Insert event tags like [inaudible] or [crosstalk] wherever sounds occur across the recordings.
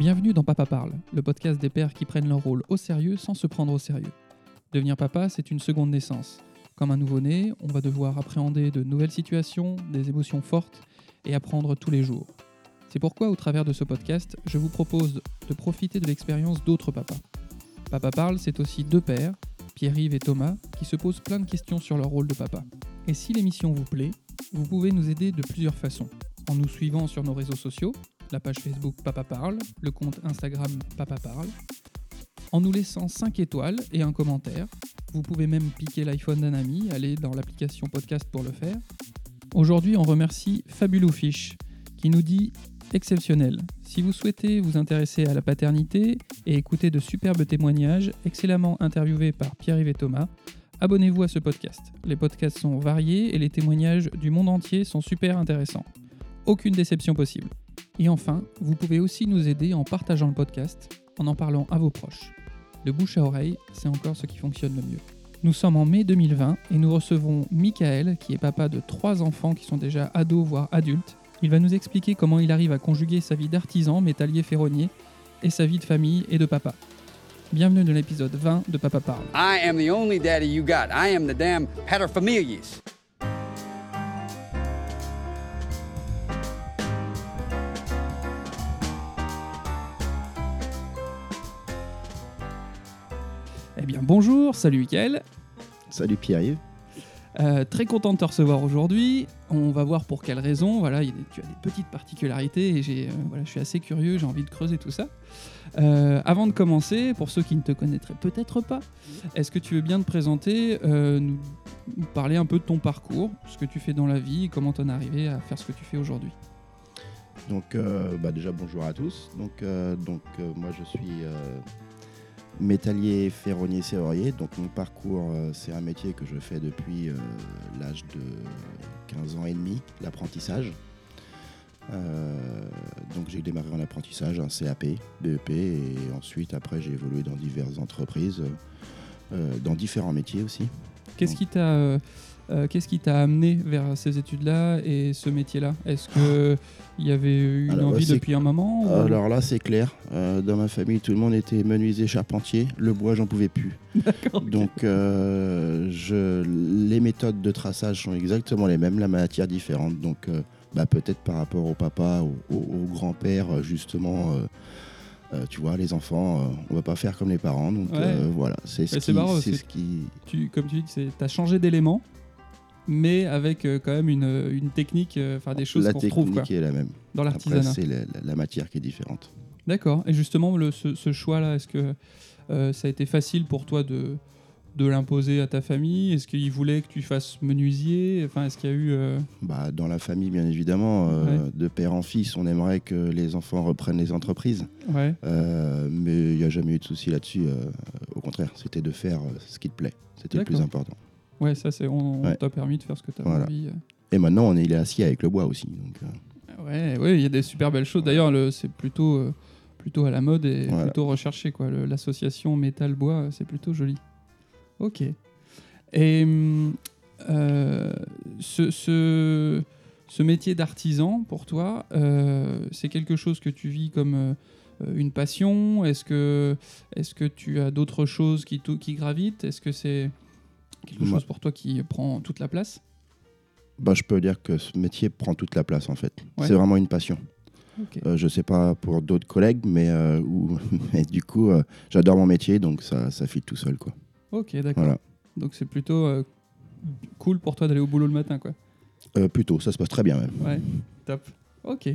Bienvenue dans Papa Parle, le podcast des pères qui prennent leur rôle au sérieux sans se prendre au sérieux. Devenir papa, c'est une seconde naissance. Comme un nouveau-né, on va devoir appréhender de nouvelles situations, des émotions fortes et apprendre tous les jours. C'est pourquoi, au travers de ce podcast, je vous propose de profiter de l'expérience d'autres papas. Papa Parle, c'est aussi deux pères, Pierre-Yves et Thomas, qui se posent plein de questions sur leur rôle de papa. Et si l'émission vous plaît, vous pouvez nous aider de plusieurs façons. En nous suivant sur nos réseaux sociaux, la page Facebook Papa Parle, le compte Instagram Papa Parle, en nous laissant 5 étoiles et un commentaire. Vous pouvez même piquer l'iPhone d'un ami, aller dans l'application podcast pour le faire. Aujourd'hui, on remercie Fabulous Fish qui nous dit exceptionnel. Si vous souhaitez vous intéresser à la paternité et écouter de superbes témoignages excellemment interviewés par Pierre-Yves Thomas, abonnez-vous à ce podcast. Les podcasts sont variés et les témoignages du monde entier sont super intéressants. Aucune déception possible. Et enfin, vous pouvez aussi nous aider en partageant le podcast, en en parlant à vos proches. De bouche à oreille, c'est encore ce qui fonctionne le mieux. Nous sommes en mai 2020 et nous recevons Michael, qui est papa de trois enfants qui sont déjà ados voire adultes. Il va nous expliquer comment il arrive à conjuguer sa vie d'artisan, métallier ferronnier et sa vie de famille et de papa. Bienvenue dans l'épisode 20 de Papa Parle. I am the only daddy you got. I am the damn paterfamilias. Eh bien bonjour, salut Michael. Salut Pierre-Yves. Euh, très content de te recevoir aujourd'hui. On va voir pour quelles raisons. Voilà, il des- tu as des petites particularités et j'ai, euh, voilà, je suis assez curieux, j'ai envie de creuser tout ça. Euh, avant de commencer, pour ceux qui ne te connaîtraient peut-être pas, est-ce que tu veux bien te présenter, nous, nous parler un peu de ton parcours, ce que tu fais dans la vie comment tu en es arrivé à faire ce que tu fais aujourd'hui? Donc bah déjà bonjour à tous. Donc, donc moi je suis métallier ferronnier serrurier. Donc mon parcours euh, c'est un métier que je fais depuis euh, l'âge de 15 ans et demi, l'apprentissage. Euh, donc j'ai démarré en apprentissage, un CAP, BEP et ensuite après j'ai évolué dans diverses entreprises, euh, dans différents métiers aussi. Qu'est-ce qui t'a euh, qu'est-ce qui t'a amené vers ces études-là et ce métier-là? Est-ce que il y avait eu une Alors, envie depuis un moment ou- Alors là, c'est clair. Euh, dans ma famille, tout le monde était menuisier, charpentier. Le bois, j'en pouvais plus. [laughs] Donc, euh, je, les méthodes de traçage sont exactement les mêmes, la matière différente. Donc, bah, peut-être par rapport au papa, au, au- au grand-père, justement. euh, tu vois, les enfants, euh, on va pas faire comme les parents. Donc, Ouais. euh, voilà, c'est ce, qui- marrant, ce qui. tu, comme tu dis, tu as changé d'élément, mais avec euh, quand même une, une technique, euh, enfin des choses la qu'on technique retrouve quoi, est la même. dans Après, l'artisanat. c'est la, la- la matière qui est différente. D'accord. Et justement, le, ce, ce choix-là, est-ce que euh, ça a été facile pour toi de, de l'imposer à ta famille? Est-ce qu'ils voulaient que tu fasses menuisier? Enfin, est-ce qu'il y a eu euh, Bah, dans la famille, bien évidemment, euh, Ouais. de père en fils, on aimerait que les enfants reprennent les entreprises. Ouais. Euh, mais il n'y a jamais eu de souci là-dessus. au contraire, c'était de faire ce qui te plaît. C'était le plus important. Ouais, ça c'est on, on Ouais. t'a permis de faire ce que tu as Voilà. envie. euh. Et maintenant, on est, il est assis avec le bois aussi. Donc, euh, Ouais, ouais, il y a des super belles choses. D'ailleurs, le- c'est plutôt, euh, plutôt à la mode et Voilà. plutôt recherché. quoi. L'association métal-bois, c'est plutôt joli. Ok. Et euh, ce, ce, ce métier d'artisan, pour toi, euh, c'est quelque chose que tu vis comme une passion? Est-ce que, est que tu as d'autres choses qui, qui gravitent? Est-ce que c'est quelque chose pour toi qui prend toute la place bah, je peux dire que ce métier prend toute la place en fait. Ouais. C'est vraiment une passion. Euh, je sais pas pour d'autres collègues, mais, euh, ou- [laughs] mais du coup, euh, j'adore mon métier, donc ça, ça file tout seul. Quoi. Ok, d'accord. Voilà. Donc c'est plutôt cool pour toi d'aller au boulot le matin, quoi. Plutôt, ça se passe très bien même. Ouais, top. Ok.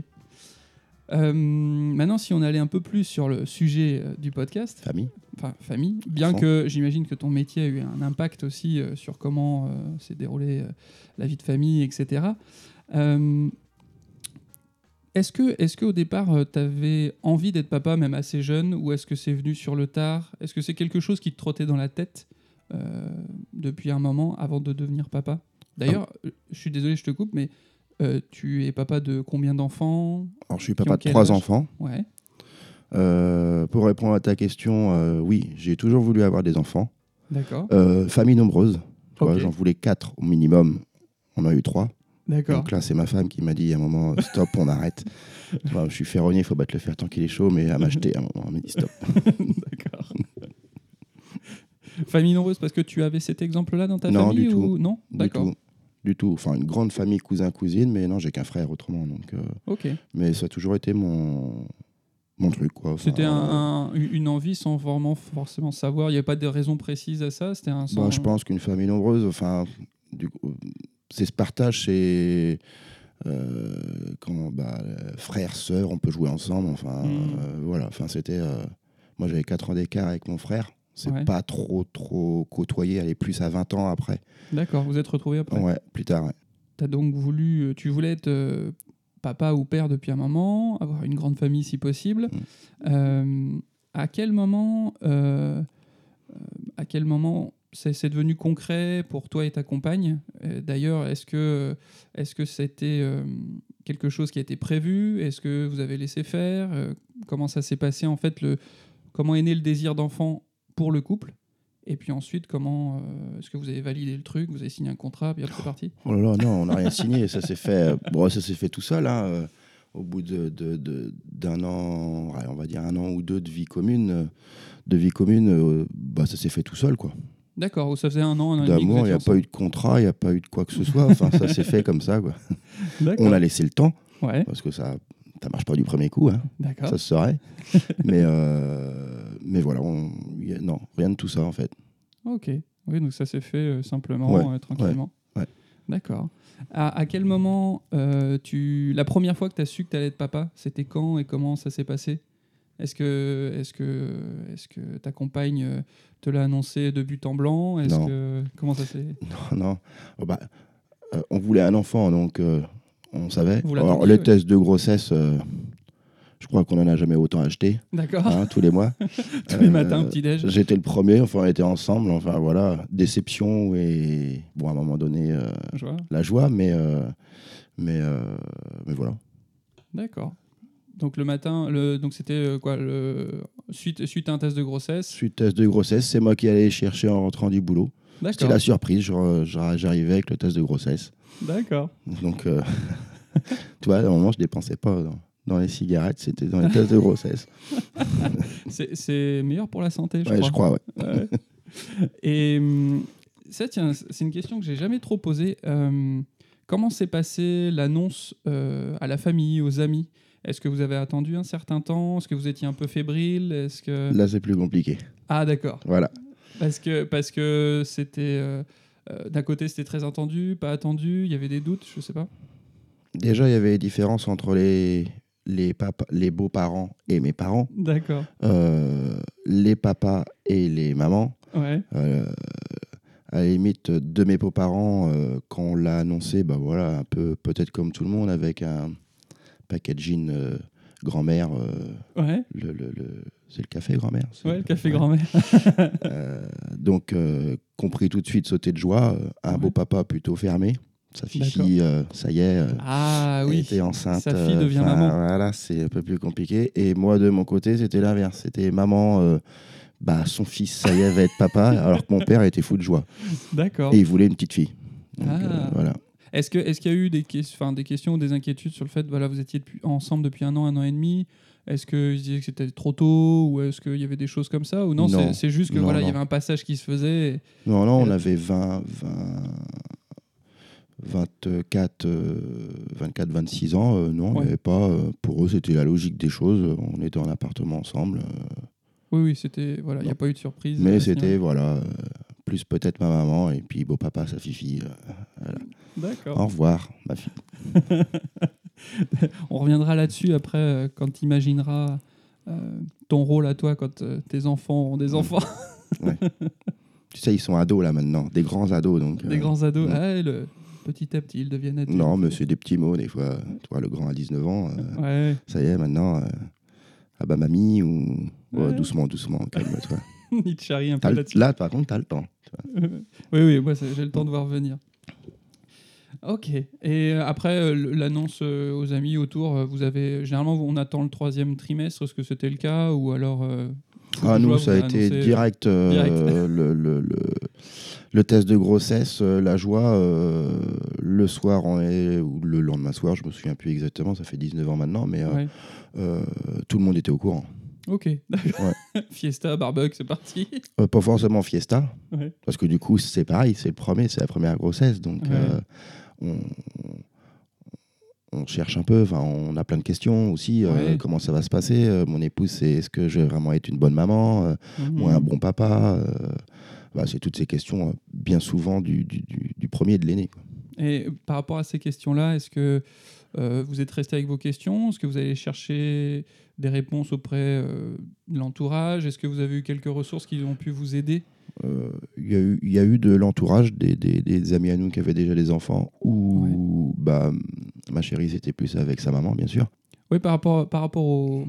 Euh, maintenant, si on allait un peu plus sur le sujet euh, du podcast, Famille. enfin famille, bien Enfant. que j'imagine que ton métier a eu un impact aussi euh, sur comment s'est déroulée la vie de famille, etc. Est-ce que, est-ce qu'au départ, tu avais envie d'être papa, même assez jeune, ou est-ce que c'est venu sur le tard? Est-ce que c'est quelque chose qui te trottait dans la tête depuis un moment avant de devenir papa? D'ailleurs, euh, je suis désolé, je te coupe, mais euh, tu es papa de combien d'enfants Alors, je suis papa de trois enfants. Ouais, Euh, pour répondre à ta question, euh, oui, j'ai toujours voulu avoir des enfants. d'accord. Famille nombreuse. J'en voulais quatre au minimum. On en a eu trois. D'accord. Donc là, c'est ma femme qui m'a dit à un moment [laughs] stop, on arrête. Enfin, je suis ferronnier, il faut pas te le faire tant qu'il est chaud, mais elle m'a acheté à un moment, elle m'a dit stop. [laughs] D'accord. famille nombreuse, parce que tu avais cet exemple-là dans ta Non, famille du tout. ou non? Du D'accord. Du tout. Enfin, une grande famille cousin-cousine, mais non, j'ai qu'un frère autrement. Donc, euh, Ok. mais ça a toujours été mon, mon truc. quoi. C'était un- euh, un- une envie sans vraiment forcément savoir. Il n'y avait pas de raison précise à ça. C'était un. Bah, sans- je pense qu'une famille nombreuse, enfin, du coup, c'est ce partage, c'est euh, quand bah, euh, frères, sœurs, on peut jouer ensemble. Enfin, Mm. euh, voilà. Enfin, c'était. euh, moi, j'avais 4 ans d'écart avec mon frère. C'est Ouais. pas trop, trop côtoyé. Elle est plus à 20 ans après. D'accord. Vous êtes retrouvés après. Ouais, plus tard. ouais. T'as donc voulu, euh, tu voulais être euh, papa ou père depuis un moment, avoir une grande famille si possible. Mm. Euh, à quel moment, euh, à quel moment c'est devenu concret pour toi et ta compagne? D'ailleurs, est-ce que est-ce que c'était quelque chose qui a été prévu? Est-ce que vous avez laissé faire? Comment ça s'est passé en fait le Comment est né le désir d'enfant? Pour le couple Et puis ensuite, comment euh, est-ce que vous avez validé le truc Vous avez signé un contrat Puis c'est parti? Oh là là, non, on n'a rien signé. Ça s'est fait, euh, bon, ça s'est fait tout seul. hein, euh, au bout de, d'un an, on va dire un an ou deux de vie commune, de vie commune, euh, bah, ça s'est fait tout seul, quoi. D'accord, ça faisait un an, un an D'amour, il n'y a pas eu de contrat, il n'y a pas eu de quoi que ce soit. Enfin, ça s'est fait comme ça, quoi. [laughs] On a laissé le temps Ouais, parce que ça, ça marche pas du premier coup, hein, d'accord. ça se saurait. [laughs] mais, euh, mais voilà, on- y a- non, rien de tout ça en fait. Ok. Oui, donc ça s'est fait euh, simplement, Ouais, euh, tranquillement. ouais, ouais. D'accord. À, à quel moment euh, tu. La première fois que tu as su que tu allais être papa, c'était quand et comment ça s'est passé? Est-ce que, est que, est que ta compagne euh, te l'a annoncé de but en blanc? Est-ce Non. que comment ça s'est Non, non. Oh, bah, euh, on voulait un enfant, donc euh, on savait. Vous Alors, les tests de grossesse, euh, je crois qu'on en a jamais autant acheté, D'accord. hein, tous les mois. [laughs] Tous les Euh, matins, petit déj. J'étais le premier, enfin on était ensemble, enfin voilà, déception et bon à un moment donné euh, la joie, mais euh, mais euh, mais voilà. D'accord. Donc le matin, le, donc c'était euh, quoi le, suite, suite à un test de grossesse? Suite test de grossesse, c'est moi qui allais chercher en rentrant du boulot. C'était la surprise, j'arrivais avec le test de grossesse. D'accord. Donc, euh, [laughs] tu vois, à un moment, je dépensais pas dans, dans les cigarettes, c'était dans les tests de grossesse. [laughs] C'est- meilleur pour la santé, je ouais, crois. je crois, ouais. Ouais. Et hum, ça, tiens, c'est une question que j'ai jamais trop posée. Euh, comment s'est passée l'annonce euh, à la famille, aux amis? Est-ce que vous avez attendu un certain temps? Est-ce que vous étiez un peu fébrile? Est-ce que Là, c'est plus compliqué. ah d'accord Voilà. parce que parce que c'était euh, euh, d'un côté c'était très attendu, pas attendu. Il y avait des doutes, je sais pas. Déjà, il y avait des différences entre les, les, papas, les beaux-parents et mes parents. D'accord. Euh, les papas et les mamans. Ouais. Euh, à la limite de mes beaux-parents, euh, quand on l'a annoncé, bah voilà, un peu peut-être comme tout le monde, avec un packaging euh, grand-mère. euh, Ouais. le, le- le- c'est le café grand-mère Ouais. Le café grand-mère. Euh, donc, euh, compris tout de suite, sauter de joie. euh, un Ouais. beau papa plutôt fermé. Sa fille, euh, ça y est, euh, Ah elle oui. était enceinte. Sa fille devient maman. Voilà, c'est un peu plus compliqué. Et moi, de mon côté, c'était l'inverse. C'était maman, bah, son fils, ça y est, va être papa, [laughs] alors que mon père était fou de joie. D'accord. Et il voulait une petite fille. Donc, Ah. euh, voilà. Est-ce qu'il y a eu des, des questions ou des inquiétudes sur le fait voilà vous étiez depuis- ensemble depuis un an un an et demi? Est-ce qu'ils disaient que c'était trop tôt ou est-ce qu'il y avait des choses comme ça ou non, Non. c'est- juste que Non, voilà il y avait un passage qui se faisait et- Non, on avait 20, 20, 24, euh, 24, 26 ans. euh, non, il Ouais. avait pas. euh, pour eux, c'était la logique des choses. On était en appartement ensemble. euh, oui oui c'était voilà il n'y a pas eu de surprise mais ce c'était, voilà, euh, plus peut-être ma maman et puis beau papa, sa fifi. euh, d'accord au revoir, ma fille. [laughs] [laughs] on reviendra là-dessus après euh, quand tu imagineras euh, ton rôle à toi quand euh, tes enfants ont des enfants [laughs] Tu sais, ils sont ados là maintenant, des grands ados. Donc, des euh, grands ados. Ah, le- petit à petit ils deviennent adultes Non, mais c'est des petits mots des fois. Tu vois, le grand à 19 ans, euh, ouais ça y est, maintenant, ah bah mamie ou. Doucement, doucement, calme-toi. il te charrie un peu là-dessus Là, par contre, t'as le temps. [laughs] oui, oui, moi j'ai le temps de voir venir. Ok. Et euh, après euh, l'annonce euh, aux amis autour, vous avez généralement on attend le troisième trimestre. Est-ce que c'était le cas ou alors Ah, nous, ça a été direct. euh, direct. [laughs] le, le- le- Le test de grossesse, euh, la joie, le soir est, ou le lendemain soir, je me souviens plus exactement, ça fait 19 ans maintenant, mais Ouais. tout le monde était au courant. Ok, d'accord. [laughs] Fiesta, barbecue, c'est parti. Pas forcément fiesta, Ouais. parce que du coup c'est pareil, c'est le premier, c'est la première grossesse, donc on, on cherche un peu, enfin on a plein de questions aussi, euh, Ouais. comment ça va se passer. Euh, mon épouse, c'est est-ce que je vais vraiment être une bonne maman, euh, Mhm. ou un bon papa euh, bah, C'est toutes ces questions bien souvent du, du, du- du premier et de l'aîné. Et par rapport à ces questions-là, est-ce que vous êtes resté avec vos questions? Est-ce que vous allez chercher des réponses auprès de l'entourage? Est-ce que vous avez eu quelques ressources qui ont pu vous aider? Il y, a eu- y a eu de l'entourage, des, des- des amis à nous qui avaient déjà des enfants, ou bah, ma chérie, c'était plus avec sa maman, bien sûr. Oui, par rapport, par rapport aux,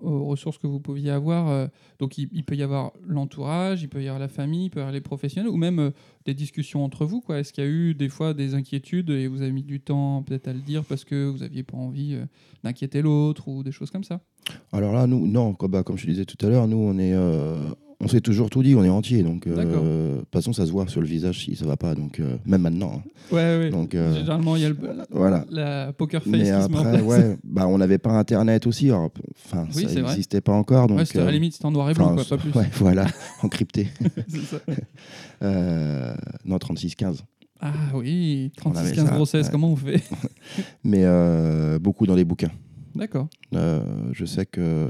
aux ressources que vous pouviez avoir, euh, donc il, il peut y avoir l'entourage, il peut y avoir la famille, il peut y avoir les professionnels, ou même euh, des discussions entre vous. quoi. Est-ce qu'il y a eu des fois des inquiétudes et vous avez mis du temps peut-être à le dire parce que vous n'aviez pas envie euh, d'inquiéter l'autre ou des choses comme ça? Alors là, nous, non, comme, bah, comme je disais tout à l'heure, nous, on est, euh, on s'est toujours tout dit, on est entier. Donc, euh, de toute façon, ça se voit sur le visage si ça va pas. Donc, euh, même maintenant. hein. Ouais, ouais. Donc, euh, Généralement, il y a le, la, voilà. la poker face Mais qui se met en après, place. ouais, bah, on n'avait pas Internet aussi. alors, Enfin, Oui, ça n'existait pas encore. Donc, Ouais, c'était à la euh, limite, c'était en noir et blanc, quoi, pas plus. Ouais, voilà, [laughs] encrypté. [laughs] [laughs] Non, 36-15. Ah oui, On avait 36-15 ça, grossesses, ouais. comment on fait? Mais euh, beaucoup dans les bouquins. D'accord. Euh, je sais que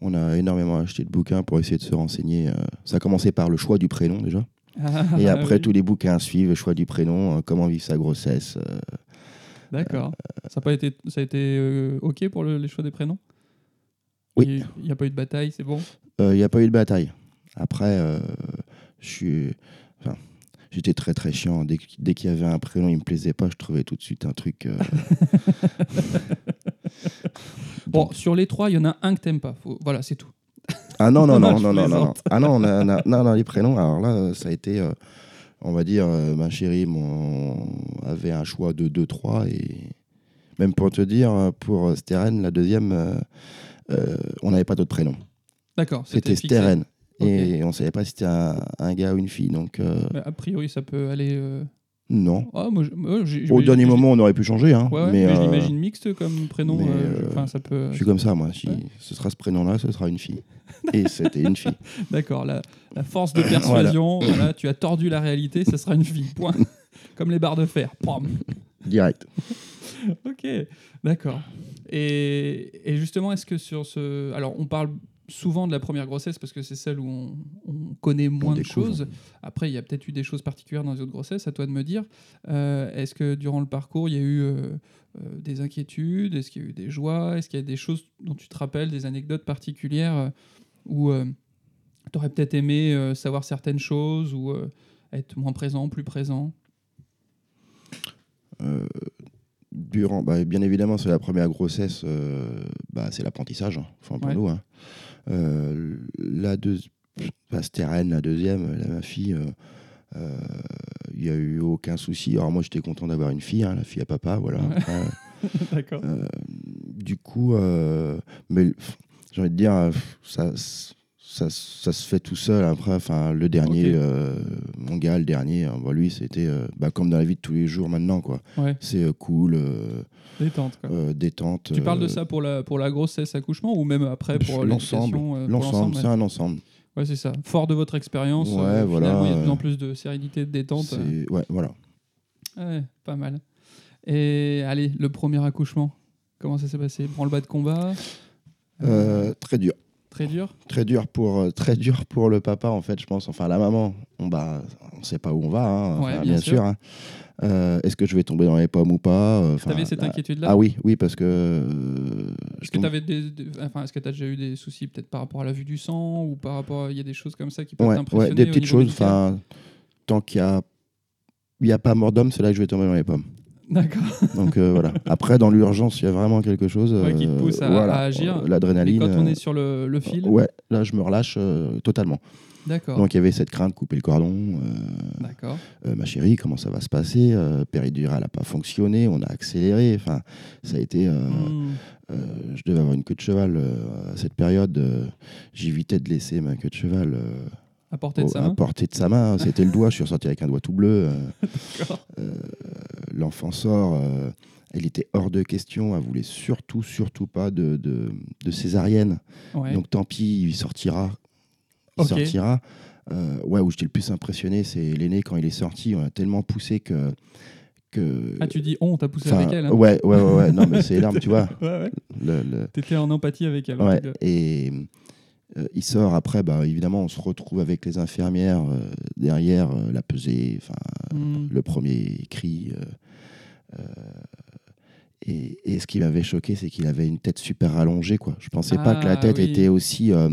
on a énormément acheté de bouquins pour essayer de se renseigner. euh. ça a commencé par le choix du prénom déjà. Ah, Et [laughs] après, oui. tous les bouquins suivent, le choix du prénom, euh, comment vivre sa grossesse. euh. D'accord. Ça a pas été, ça a été ok pour le- les choix des prénoms? Oui. Il n'y a pas eu de bataille, c'est bon? Il n'y a pas eu de bataille. Après, euh. Enfin, j'étais très très chiant. Dès, dès qu'il y avait un prénom, il me plaisait pas, je trouvais tout de suite un truc. [laughs] euh, Bon, sur les trois, il y en a un que t'aimes pas. Faut- Voilà, c'est tout. Ah non, non, Non, [laughs] non, non, non. Ah non, on a- on a- non, non, les prénoms, alors là, euh, ça a été, euh, on va dire, euh, ma chérie mon, avait un choix de 2-3 et même pour te dire, euh, pour Steren, la deuxième, euh, euh, on n'avait pas d'autre prénom. D'accord. C'était. Steren. Et on savait pas si c'était un, un gars ou une fille. Donc, euh, Mais a priori, ça peut aller. Euh, non. Ah, moi, je- moi, j'ai- Au dernier moment, on aurait pu changer. Hein, Ouais, ouais, mais mais, je euh, l'imagine mixte comme prénom. mais, euh, je- euh, Enfin, ça peut. je suis comme ça, moi. Si Ouais. ce sera ce prénom-là, ce sera une fille. Et c'était une fille. [laughs] D'accord. La, la force de persuasion. [laughs] voilà, tu as tordu la réalité. Ça sera une fille. Point. [laughs] comme les barres de fer. Pam. Direct. Ok, d'accord. Et, et justement, est-ce que sur ce... Alors, on parle souvent de la première grossesse parce que c'est celle où on, on connaît moins de choses. Après, il y a peut-être eu des choses particulières dans les autres grossesses, à toi de me dire. Euh, est-ce que durant le parcours, il y a eu euh, euh, des inquiétudes? Est-ce qu'il y a eu des joies? Est-ce qu'il y a des choses dont tu te rappelles, des anecdotes particulières euh, où tu aurais peut-être aimé euh, savoir certaines choses ou euh, être moins présent, plus présent? Euh, durant, bah, bien évidemment, c'est la première grossesse, euh, bah, c'est l'apprentissage, hein, enfin pour Ouais. nous. hein. Euh, la deuxième, bah, c'était Rennes, la deuxième, la, ma fille, euh, euh, il n'y a eu aucun souci. Alors moi, j'étais content d'avoir une fille, hein, la fille à papa, voilà. Ouais. Après, [laughs] D'accord. euh, du coup, euh, mais j'ai envie de dire, euh, ça, ça, ça se fait tout seul. Après, enfin, le dernier, euh, mon gars, le dernier, hein, bah, lui, c'était euh, bah, comme dans la vie de tous les jours maintenant, quoi. Ouais, C'est euh, cool, euh, détente. Quoi. détente. Tu parles de ça pour la, pour la grossesse accouchement ou même après pour l'ensemble. L'ensemble, c'est un ensemble. Ouais, c'est ça. Fort de votre expérience, Ouais, voilà, il y a de plus en plus de sérénité, de détente. Ouais, voilà. Ouais, pas mal. Et allez, le premier accouchement, comment ça s'est passé? Branle-bas de combat? Très dur. Très dur Très dur, pour, euh, très dur pour le papa, en fait, je pense. Enfin, la maman, on bah, on sait pas où on va, hein, Ouais, bien bien, sûr. sûr. hein. Euh, Est-ce que je vais tomber dans les pommes ou pas Euh, enfin, T'avais cette là- inquiétude-là Ah oui, oui, parce que. euh, Est-ce que tu des, des- enfin, est-ce que as déjà eu des soucis peut-être par rapport à la vue du sang ou par rapport à... il y a des choses comme ça qui peuvent Ouais, t'impressionner ouais, des petites choses. Enfin, tant qu'il y a, il y a pas mort d'homme, c'est là que je vais tomber dans les pommes. D'accord. [laughs] Donc euh, voilà. Après, dans l'urgence, il y a vraiment quelque chose. Ouais, qui te euh, pousse à- voilà, à agir. euh, L'adrénaline. quand on est sur le, le fil, Ouais, là, je me relâche totalement. d'accord. Donc il y avait cette crainte, couper le cordon. D'accord. ma chérie, comment ça va se passer Péridurale n'a pas fonctionné, on a accéléré. Enfin, ça a été. Hmm. euh, je devais avoir une queue de cheval euh, à cette période. euh, J'évitais de laisser ma queue de cheval À portée de sa à main portée de sa main. C'était le doigt. Je suis ressorti avec un doigt tout bleu. euh, [laughs] euh, L'enfant sort. euh, elle était hors de question. Elle voulait surtout, surtout pas de, de, de césarienne. Ouais. Donc tant pis, il sortira. Il sortira. Euh, ouais, où j'étais le plus impressionné, c'est l'aîné quand il est sorti. On a tellement poussé que. que Ah, tu dis on, t'as poussé Enfin, avec elle. hein. Ouais, ouais, ouais, ouais. Non, mais c'est [laughs] énorme, tu vois. Ouais, ouais. Le- le- T'étais en empathie avec elle. Ouais, et il sort après, bah, évidemment, on se retrouve avec les infirmières euh, derrière, euh, la pesée, enfin, Hmm. le premier cri. euh, euh, et, et ce qui m'avait choqué, c'est qu'il avait une tête super allongée. Quoi. Je pensais pas que la Ah, tête oui. était aussi, euh,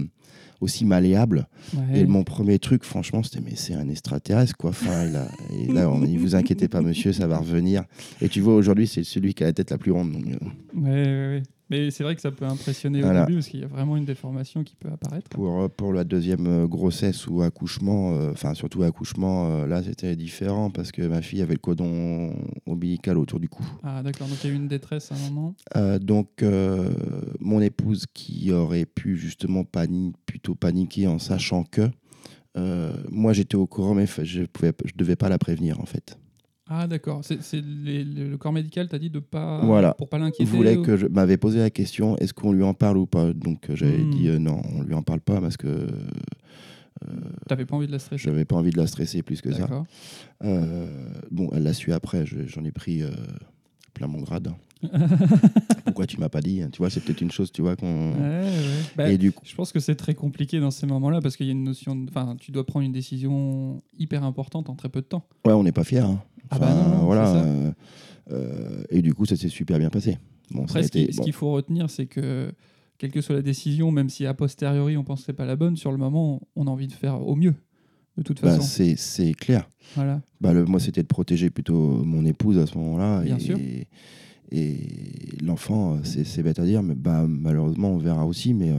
aussi malléable. Ouais. Et mon premier truc, franchement, c'était mais c'est un extraterrestre. Quoi. Enfin, il a- et là, on vous inquiétez pas, monsieur, ça va revenir. Et tu vois, aujourd'hui, c'est celui qui a la tête la plus ronde. donc, euh, Ouais, ouais, ouais. Mais c'est vrai que ça peut impressionner Voilà. au début parce qu'il y a vraiment une déformation qui peut apparaître. Pour, euh, pour la deuxième euh, grossesse ou accouchement, euh, enfin surtout accouchement, euh, là c'était différent parce que ma fille avait le cordon ombilical autour du cou. Ah d'accord, donc il y a eu une détresse à un moment. Euh, donc mon épouse qui aurait pu justement plutôt paniquer en sachant que moi j'étais au courant mais je pouvais, je devais pas la prévenir en fait. Ah d'accord, c'est le, corps médical t'a dit de pas Voilà. pour pas l'inquiéter. voulait ou- que je m'avais posé la question est-ce qu'on lui en parle ou pas? Donc euh, j'avais Hmm. dit euh, non, on lui en parle pas parce que T'avais pas envie de la stresser. j'avais pas envie de la stresser plus que ça. Euh, bon, elle l'a su après, je- j'en ai pris euh, plein mon grade. [laughs] Pourquoi tu m'as pas dit hein? Tu vois, c'est peut-être une chose, tu vois, qu'on. Ouais, ouais. Bah, Et du coup, Je pense que c'est très compliqué dans ces moments-là parce qu'il y a une notion. de- Enfin, tu dois prendre une décision hyper importante en très peu de temps. ouais, on n'est pas fiers. hein. Ah bah non, non, voilà. euh, euh, et du coup, ça s'est super bien passé. Bon, ça a Après, ce bon, qu'il faut retenir, c'est que quelle que soit la décision, même si a posteriori on pense que c'est pas la bonne, sur le moment, on a envie de faire au mieux, de toute bah, façon. c'est c'est clair. voilà. Bah, le, moi, c'était de protéger plutôt mon épouse à ce moment-là. Bien et, sûr. Et l'enfant, c'est bête à dire, mais bah, malheureusement, on verra aussi. Mais, euh,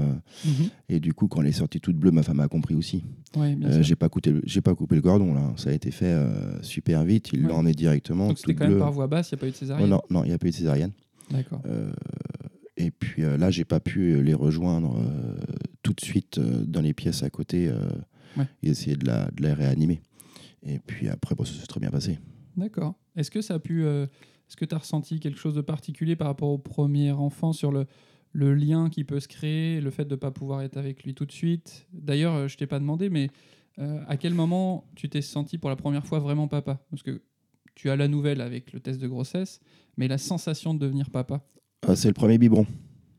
Mhm. et du coup, quand elle est sortie toute bleue, ma femme a compris aussi. Ouais, Euh, j'ai pas coupé le, j'ai pas coupé le cordon là. Ça a été fait euh, super vite. Il Ouais. l'en est directement. Donc c'était quand même bleue. par voie basse, il n'y a pas eu de Oh, césarienne. non, non, il n'y a pas eu de césarienne. D'accord. Euh, et puis là, j'ai pas pu les rejoindre tout de suite dans les pièces à côté Ouais. et essayer de la, de la réanimer. Et puis après, bon, ça s'est très bien passé. D'accord. Est-ce que ça a pu. Euh, Est-ce que tu as ressenti quelque chose de particulier par rapport au premier enfant sur le, le lien qui peut se créer, le fait de ne pas pouvoir être avec lui tout de suite? D'ailleurs, euh, je t'ai pas demandé, mais euh, à quel moment tu t'es senti pour la première fois vraiment papa? Parce que tu as la nouvelle avec le test de grossesse, mais la sensation de devenir papa? Euh, c'est le premier biberon,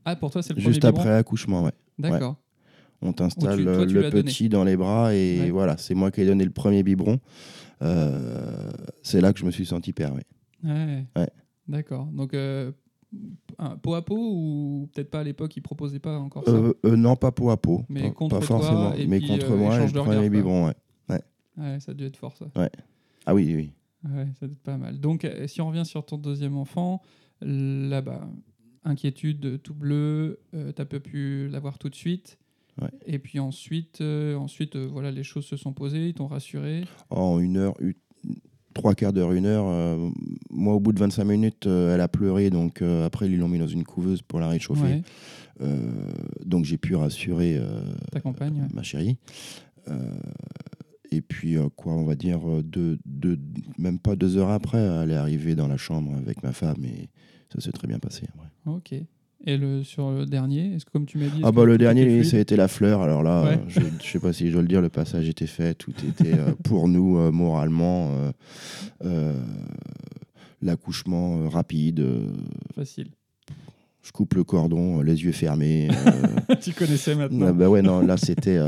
Ah, pour toi, c'est le juste premier biberon? après l'accouchement. Ouais. D'accord. On t'installe tu le donné. petit dans les bras et Ouais. voilà, c'est moi qui ai donné le premier biberon. Euh, c'est là que je me suis senti père. oui. Ouais. Ouais. D'accord. Donc, euh, peau à peau ou peut-être pas à l'époque, ils proposaient pas encore ça? Euh, euh, non, pas peau à peau. Mais pas, contre pas toi, forcément. et mais puis, contre euh, moi, et échange le de premier regards, quoi. biberon. Ouais. Ouais, ça a dû être fort ça. Ah oui, oui. Ouais, ça doit être pas mal. Donc, si on revient sur ton deuxième enfant, là-bas, inquiétude tout bleu, t'as pas pu l'avoir tout de suite. Ouais. Et puis ensuite, ensuite voilà, les choses se sont posées, ils t'ont rassuré. En une heure, une- trois quarts d'heure, une heure, euh, moi, au bout de 25 minutes, euh, elle a pleuré. Donc euh, après, ils l'ont mis dans une couveuse pour la réchauffer. Ouais, donc j'ai pu rassurer ta compagne. ouais. ma chérie. Et puis, quoi, on va dire, deux, deux- même pas deux heures après, elle est arrivée dans la chambre avec ma femme et ça s'est très bien passé. ouais. Ok. Et le, sur le dernier, est-ce que comme tu m'as dit. Ah bah le dernier, ça a été la fleur. Alors là, Ouais. euh, je, je sais pas si je dois le dire, le passage était fait, tout était euh, [laughs] pour nous euh, moralement. euh, L'accouchement rapide, Facile. je coupe le cordon, les yeux fermés. [laughs] tu connaissais maintenant. Ah bah ouais, non, là c'était.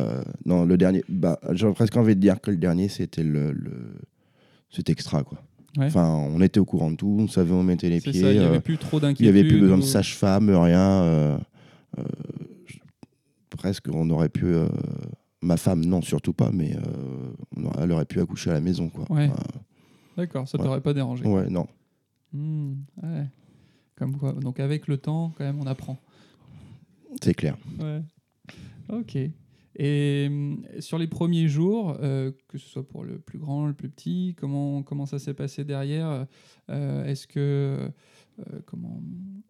non, le dernier. Bah, J'aurais presque envie de dire que le dernier, c'était le. le- C'était extra, quoi. Ouais. Enfin, on était au courant de tout, on savait où on mettait les pieds. il n'y euh, avait plus trop il n'y d'inquiétude. avait plus besoin de sage-femme, rien. euh, euh, je- presque, on aurait pu. ma femme, non, surtout pas, mais euh, elle aurait pu accoucher à la maison, quoi. Ouais. D'accord, ça Ouais. t'aurait pas dérangé. ouais, non. Hmm, ouais. Comme quoi. Donc avec le temps, quand même, on apprend. C'est clair. Ouais. Ok. Et hum, sur les premiers jours, euh, que ce soit pour le plus grand, le plus petit, comment, comment ça s'est passé derrière Euh, Est-ce que euh, comment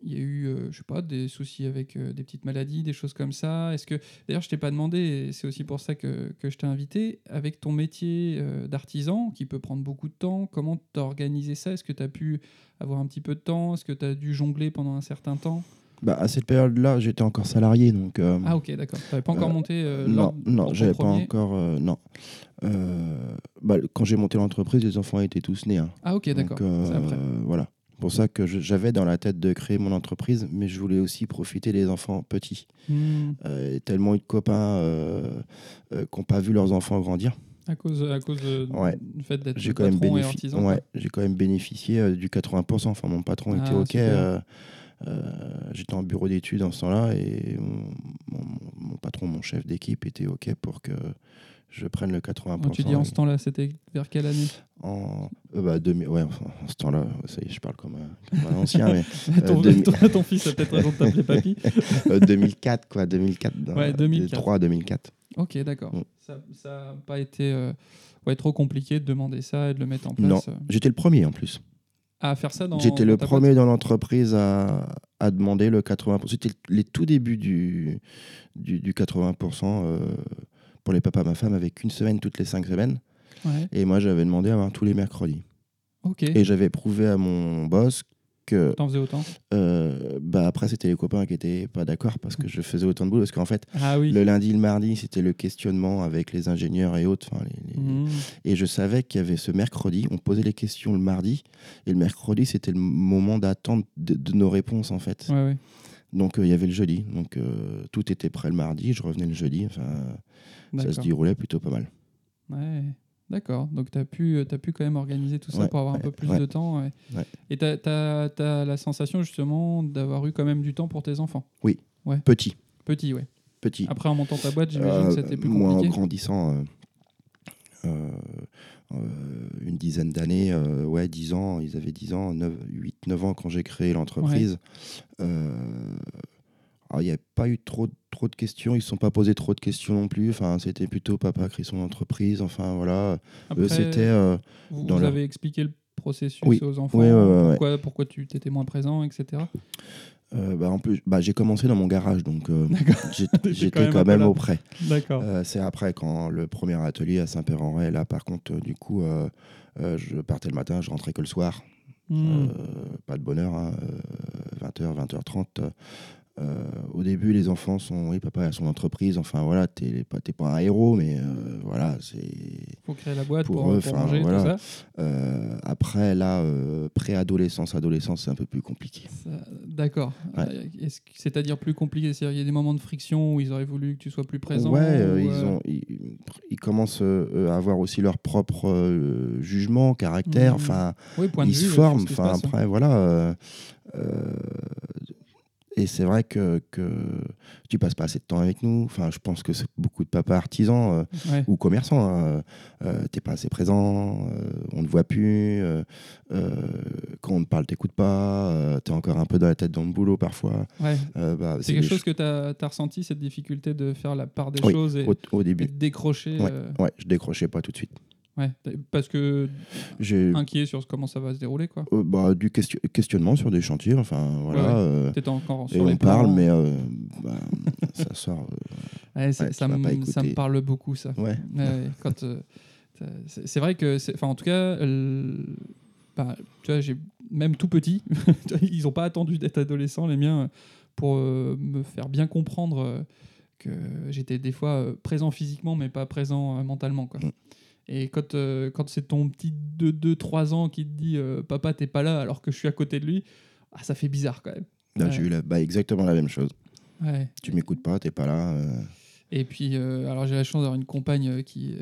il y a eu, euh, je sais pas, des soucis avec euh, des petites maladies, des choses comme ça? Est-ce que, d'ailleurs, je t'ai pas demandé, c'est aussi pour ça que, que je t'ai invité, avec ton métier euh, d'artisan, qui peut prendre beaucoup de temps, comment tu as organisé ça? Est-ce que tu as pu avoir un petit peu de temps? Est-ce que tu as dû jongler pendant un certain temps? Bah, à cette période-là, j'étais encore salarié, donc. euh, Ah ok, d'accord. Tu n'avais pas encore Euh, monté euh, non, non, j'avais pas encore. euh, non. Bah, quand j'ai monté l'entreprise, les enfants étaient tous nés. hein. Ah ok, d'accord. Voilà. pour ça que j'avais dans la tête de créer mon entreprise, mais je voulais aussi profiter des enfants petits. Hmm. Et tellement eu de copains qui n'ont pas vu leurs enfants grandir. À cause, à cause de- Ouais. du fait d'être patron et bénéfi- artisan. ouais, j'ai quand même bénéficié du 80%. Enfin, mon patron était Ah, OK. Euh, euh, J'étais en bureau d'études en ce temps-là et mon, mon- mon patron, mon chef d'équipe était OK pour que je prenne le 80%. Quand tu dis en ce temps-là, c'était vers quelle année? En, euh, bah, 2000 ouais, enfin, en ce temps-là, ça y est, je parle comme un, comme un ancien, mais [laughs] ton, demi- ton- ton fils a peut-être raison de t'appeler [laughs] papy. euh, 2004, quoi, 2004. dans- Ouais, 2004. 2003 à 2004. Ok, d'accord. Mm. Ça n'a pas été euh, ouais, trop compliqué de demander ça et de le mettre en place. Non. euh, J'étais le premier en plus. À faire ça dans J'étais le premier dans l'entreprise à, à demander le 80%. C'était les tout débuts du, du, du 80% euh, pour les papas. Ma femme avait qu'une semaine toutes les cinq semaines. Ouais. Et moi, j'avais demandé à avoir tous les mercredis. Et j'avais prouvé à mon boss que. T'en faisais autant euh, bah après, c'était les copains qui étaient pas d'accord parce que je faisais autant de boulot. Parce qu'en fait, Ah oui. le lundi, le mardi, c'était le questionnement avec les ingénieurs et autres. enfin, les- les- Mhm. Et je savais qu'il y avait ce mercredi, on posait les questions le mardi, et le mercredi, c'était le moment d'attente de, de nos réponses, en fait. Ouais, ouais. Donc, euh, il y avait le jeudi. Donc, euh, tout était prêt le mardi, je revenais le jeudi. Enfin, ça se déroulait plutôt pas mal. Ouais. D'accord. Donc, tu as, pu as pu quand même organiser tout ça Ouais, pour avoir un peu plus ouais. de temps. Et tu as, la sensation, justement, d'avoir eu quand même du temps pour tes enfants? Petit, Petit, ouais. petit. Après, en montant ta boîte, j'imagine Euh, que c'était plus moi, en compliqué. grandissant, euh, euh, euh, une dizaine d'années, euh, ouais, 10 ans, ils avaient 10 ans, 9, 8, 9 ans quand j'ai créé l'entreprise. Alors, il n'y a pas eu trop, trop de questions, ils ne se sont pas posés trop de questions non plus. Enfin, c'était plutôt papa crée son entreprise. Enfin, voilà. Eux, c'était. euh, vous, dans vous leur- avez expliqué le processus Oui. aux enfants, Oui, ouais, ouais, ouais. pourquoi, pourquoi tu étais moins présent, etc. euh, bah, en plus, bah, j'ai commencé dans mon garage, donc euh, [laughs] [laughs] T'étais j'étais quand même quand auprès. D'accord. C'est après, quand le premier atelier à Saint-Père-en-Retz, là, par contre, du coup, je partais le matin, je rentrais que le soir. Hmm. Euh, pas de bonheur, hein, 20h, 20h30. Euh, au début, les enfants sont, oui, papa a son entreprise, enfin voilà, t'es pas, un héros, mais euh, voilà, c'est. faut créer la boîte pour pour, eux, pour manger, voilà. tout ça. Euh, après, là, euh, préadolescence, adolescence, c'est un peu plus compliqué. D'accord. Ouais. C'est-à-dire plus compliqué C'est-à-dire il y a des moments de friction où ils auraient voulu que tu sois plus présent ouais, ou, ils, ont, ils, ils commencent à avoir aussi leur propre jugement, caractère, Mhm. enfin. oui, point de ils vue, se forment. Enfin, passe. après, voilà. euh, et c'est vrai que, que tu passes pas assez de temps avec nous. Enfin, je pense que c'est beaucoup de papas artisans euh, Ouais. ou commerçants. Hein. Euh, t'es pas assez présent, euh, on ne voit plus. euh, euh, quand on te parle, t'écoutes pas. euh, t'es encore un peu dans la tête dans le boulot parfois. Ouais. Euh, bah, C'est quelque chose que tu as, ressenti, cette difficulté de faire la part des Oui, choses et, au, de décrocher. Ouais. euh, Ouais, je décrochais pas tout de suite. Ouais. Parce que J'ai inquiet sur comment ça va se dérouler. quoi. euh, bah, du question- questionnement sur des chantiers. Enfin, voilà. Ouais, ouais. euh, encore et sur les on parle, mais euh, bah, ça sort. euh, Ouais, ça, me, ça parle beaucoup, ça. quand, euh, c'est vrai que, enfin, en tout cas, bah, tu vois, j'ai même tout petit, [laughs] ils n'ont pas attendu d'être adolescents, les miens, pour me faire bien comprendre que j'étais des fois présent physiquement, mais pas présent mentalement. Quoi. Mm. Et quand, euh, quand c'est ton petit de 2-3 ans qui te dit euh, Papa, t'es pas là alors que je suis à côté de lui, ah, ça fait bizarre quand même. Ouais. j'ai eu la- bah, exactement la même chose. Ouais. Tu m'écoutes pas, t'es pas là. euh, Et puis, alors j'ai la chance d'avoir une compagne qui,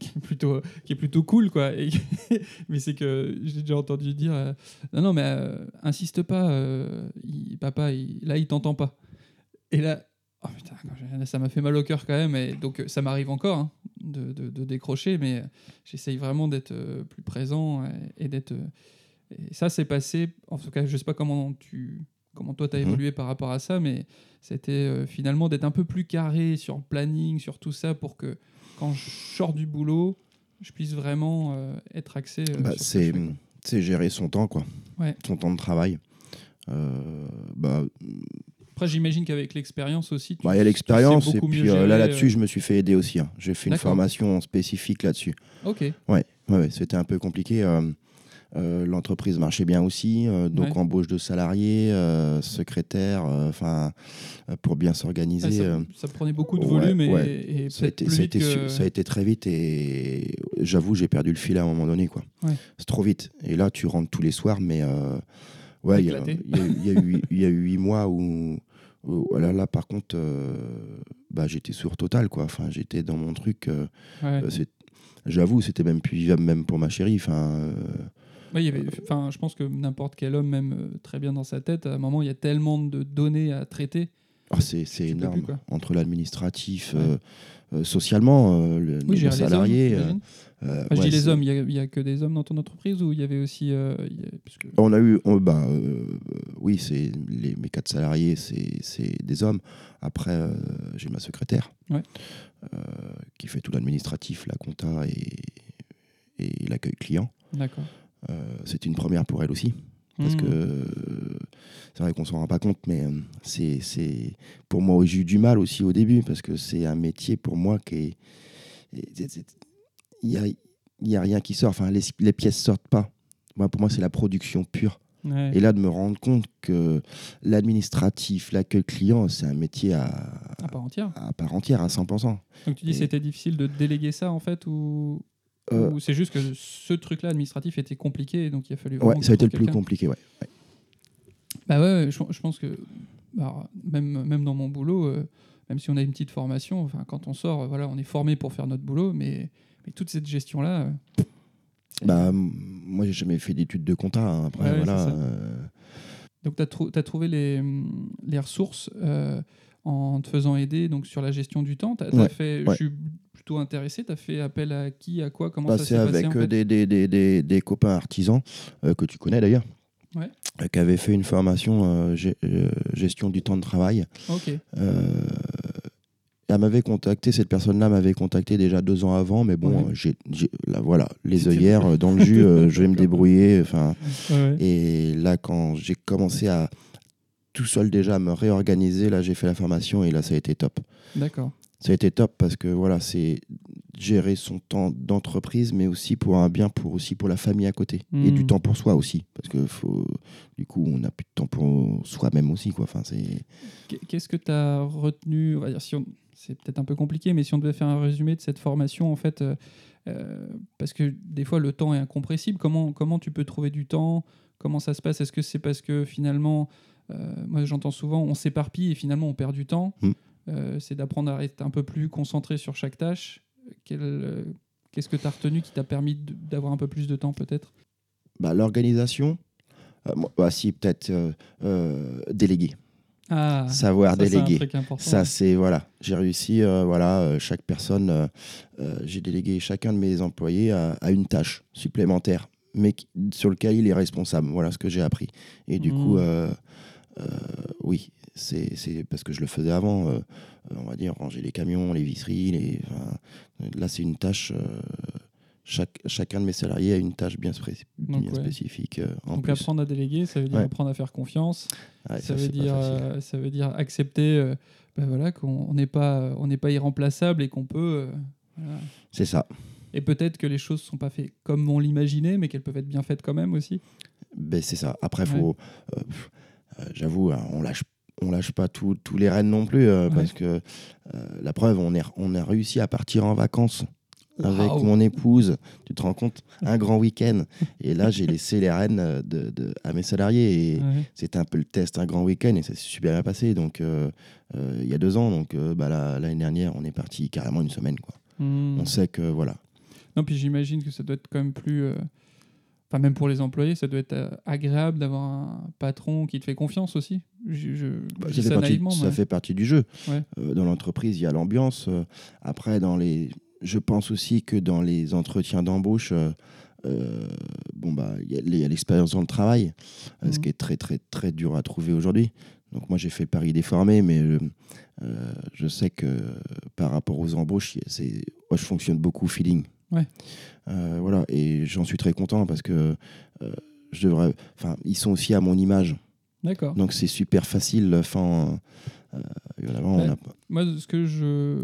qui, est plutôt, qui est plutôt cool, quoi. Et- [laughs] mais c'est que j'ai déjà entendu dire Non, non, mais insiste pas, il- papa, il- là, il t'entend pas. Et là, oh, putain, ça m'a fait mal au cœur quand même. Et donc, euh, ça m'arrive encore hein, de, de- de décrocher, mais j'essaye vraiment d'être euh, plus présent et, et d'être. euh, et ça, c'est passé. En tout cas, je sais pas comment tu. Comment toi, tu as Mhm. évolué par rapport à ça, mais c'était euh, finalement d'être un peu plus carré sur le planning, sur tout ça, pour que quand je sors du boulot, je puisse vraiment euh, être axé. euh, bah, ce c'est c'est gérer son temps, quoi. Ouais. Son temps de travail. Euh, bah, Après, j'imagine qu'avec l'expérience aussi, bah, il y a l'expérience et puis euh, là là-dessus, je me suis fait aider aussi. hein. J'ai fait une formation spécifique là-dessus. euh, Ok. Ouais, ouais, ouais, c'était un peu compliqué. euh, euh, L'entreprise marchait bien aussi, euh, donc Ouais. embauche de salariés, euh, secrétaire, euh, enfin pour bien Ah, s'organiser. ça, euh, ça prenait beaucoup de volume et, ouais. et ça, a peut-être été, plus ça, a vite été que... su- ça a été très vite et j'avoue, j'ai perdu le fil à un moment donné. quoi. C'est trop vite. Et là, tu rentres tous les soirs, mais euh, ouais, il y, a- y a y a eu- y a eu huit mois où, où- là, là, par contre, euh, bah, j'étais sur total. Quoi. Enfin, j'étais dans mon truc. euh, Ouais. euh, c'est- J'avoue, c'était même plus vivable, même pour ma chérie. Enfin, euh, Ouais, il y avait, enfin, je pense que n'importe quel homme, même très bien dans sa tête, à un moment, il y a tellement de données à traiter. Ah, c'est énorme. Entre l'administratif, Ouais. euh, euh, socialement, euh, le, Oui, les hommes, salariés. euh, euh, Enfin, je dis les hommes, il y a- que des hommes dans ton entreprise ou il y avait aussi... euh, il y a- puisque- On a eu, on- euh, oui, c'est les, mes quatre salariés, c'est des hommes. Après, euh, j'ai ma secrétaire Ouais. euh, qui fait tout l'administratif, la compta et, et l'accueil client. D'accord. Euh, c'est une première pour elle aussi, parce Hmm. que c'est vrai qu'on s'en rend pas compte, mais euh, c'est c'est pour moi j'ai eu du mal aussi au début parce que c'est un métier pour moi qui est il y a il y a rien qui sort, enfin les, les pièces sortent pas. Moi, pour moi, c'est la production pure. Ouais. Et là, de me rendre compte que l'administratif, l'accueil client, c'est un métier à, À part entière. à part entière, à 100%. Donc tu dis Et- c'était difficile de déléguer ça en fait ou, Euh, ou c'est juste que ce truc-là administratif était compliqué et donc il a fallu ouais, ça a été le plus compliqué, ouais. ouais. Bah ouais, je, je pense que bah, même, même dans mon boulot, euh, même si on a une petite formation, enfin, quand on sort, voilà, on est formé pour faire notre boulot, mais, mais toute cette gestion-là, euh, Bah, moi, j'ai jamais fait d'études de compta. hein. Après, Ouais, voilà. euh, donc tu as, trouvé les, les ressources euh, en te faisant aider donc, sur la gestion du temps. Ouais, fait, ouais. Je suis plutôt intéressé, tu as fait appel à qui, à quoi, comment bah, ça c'est s'est avec passé en euh, fait des, des, des, des, copains artisans euh, que tu connais d'ailleurs. Ouais. euh, qui avaient fait une formation euh, euh, gestion du temps de travail. Ok, Euh, elle m'avait contacté, cette personne-là m'avait contacté déjà deux ans avant, mais bon, Ouais. euh, j'ai, j'ai- là, voilà, les œillères euh, dans le jus, euh, je vais me débrouiller. Enfin, et là, quand j'ai commencé à tout seul déjà à me réorganiser, là, j'ai fait la formation et là, ça a été top. d'accord. Ça a été top parce que voilà, c'est gérer son temps d'entreprise, mais aussi pour un bien, pour aussi pour la famille à côté. Et du temps pour soi aussi, parce que faut, du coup, on n'a plus de temps pour soi-même aussi, quoi. Enfin, c'est Qu'est- Qu'est-ce que tu as retenu on va dire, si on- C'est peut-être un peu compliqué, mais si on devait faire un résumé de cette formation, en fait, euh, euh, parce que des fois le temps est incompressible, comment, comment tu peux trouver du temps? Comment ça se passe? Est-ce que c'est parce que finalement, moi j'entends souvent, on s'éparpille et finalement on perd du temps Mm. Euh, C'est d'apprendre à être un peu plus concentré sur chaque tâche. Euh, Qu'est-ce que tu as retenu qui t'a permis d'avoir un peu plus de temps peut-être? Bah, l'organisation. euh, bah, si peut-être euh, euh, déléguer, Ah, savoir ça, c'est un déléguer. truc important. Ça, c'est voilà. J'ai réussi, euh, voilà, euh, chaque personne, euh, euh, j'ai délégué chacun de mes employés à, à une tâche supplémentaire, mais qui- sur lequel il est responsable. Voilà ce que j'ai appris. Et du Mhm. coup, euh, euh, oui, c'est parce que je le faisais avant. euh, on va dire ranger les camions, les visseries. Les, enfin, là, c'est une tâche. euh, chaque, chacun de mes salariés a une tâche bien, spré- Donc, bien ouais. spécifique euh, en Donc plus. apprendre à déléguer, ça veut dire Ouais. apprendre à faire confiance. Ouais, ça, ça, veut dire, facile. euh, ça veut dire accepter euh, ben voilà, qu'on on n'est pas, on pas irremplaçable et qu'on peut. euh, voilà. C'est ça. Et peut-être que les choses ne sont pas faites comme on l'imaginait, mais qu'elles peuvent être bien faites quand même aussi. Ben, c'est ça. Après, Ouais. faut. euh, pff, euh, J'avoue, hein, on lâche, on lâche pas tout- tous les rênes non plus, euh, Ouais. parce que euh, la preuve, on, est, on a réussi à partir en vacances avec mon épouse. Tu te rends compte? Un grand week-end. Et là, j'ai laissé les rênes euh, de, de- à mes salariés. Et Ouais. c'était un peu le test, un grand week-end, et ça s'est super bien passé. Donc, euh, euh, il y a deux ans, donc euh, bah, l'année dernière, on est parti carrément une semaine. Quoi. Hmm. On sait que voilà. Non, puis j'imagine que ça doit être quand même plus. Enfin, même pour les employés, ça doit être euh, agréable d'avoir un patron qui te fait confiance aussi. Je, je- Bah, je ça, fait ça partie, ça fait partie du jeu. Ouais. Euh, dans l'entreprise, il y a l'ambiance. Euh, après, dans les, je pense aussi que dans les entretiens d'embauche, euh, bon bah, il y a- l'expérience dans le travail, ce Mhm. qui est très très très dur à trouver aujourd'hui. Donc moi, j'ai fait le pari des formés, mais euh, je sais que par rapport aux embauches, c'est, moi, je fonctionne beaucoup au feeling. Ouais. Euh, voilà, et j'en suis très content parce que euh, je devrais, enfin, ils sont aussi à mon image. D'accord. Donc c'est super facile. Enfin, euh, a- Moi, ce que je,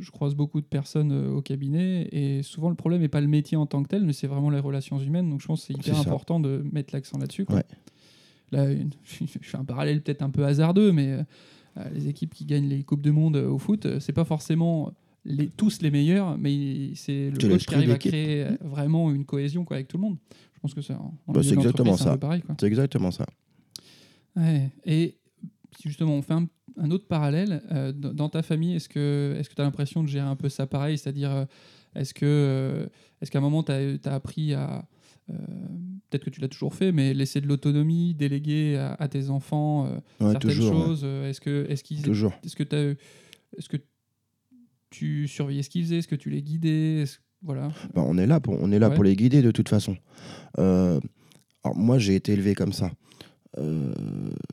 je croise beaucoup de personnes au cabinet, et souvent le problème n'est pas le métier en tant que tel, mais c'est vraiment les relations humaines. Donc je pense que c'est hyper important de mettre l'accent là-dessus. Ouais. Là, une- [laughs] je fais un parallèle peut-être un peu hasardeux, mais euh, les équipes qui gagnent les Coupes du Monde au foot, c'est pas forcément les, tous les meilleurs, mais c'est le coach qui arrive à créer euh, vraiment une cohésion quoi, avec tout le monde. Je pense que Bah, c'est exactement ça. c'est exactement ça. Ouais. Et justement, on fait un, un autre parallèle. euh, dans ta famille, est-ce que est tu as l'impression de gérer un peu ça pareil? C'est-à-dire, euh, est-ce que est-ce qu'à un moment, tu as, appris à. euh, Peut-être que tu l'as toujours fait, mais laisser de l'autonomie, déléguer à, à tes enfants euh, Ouais, certaines toujours. choses Est-ce que est-ce qu'ils est-ce que t'as- est-ce que tu surveillais ce qu'ils faisaient Est-ce que tu les guidais Voilà. Bah, on est là pour, on est là Ouais. pour les guider de toute façon. Euh, alors moi, j'ai été élevé comme ça. Euh,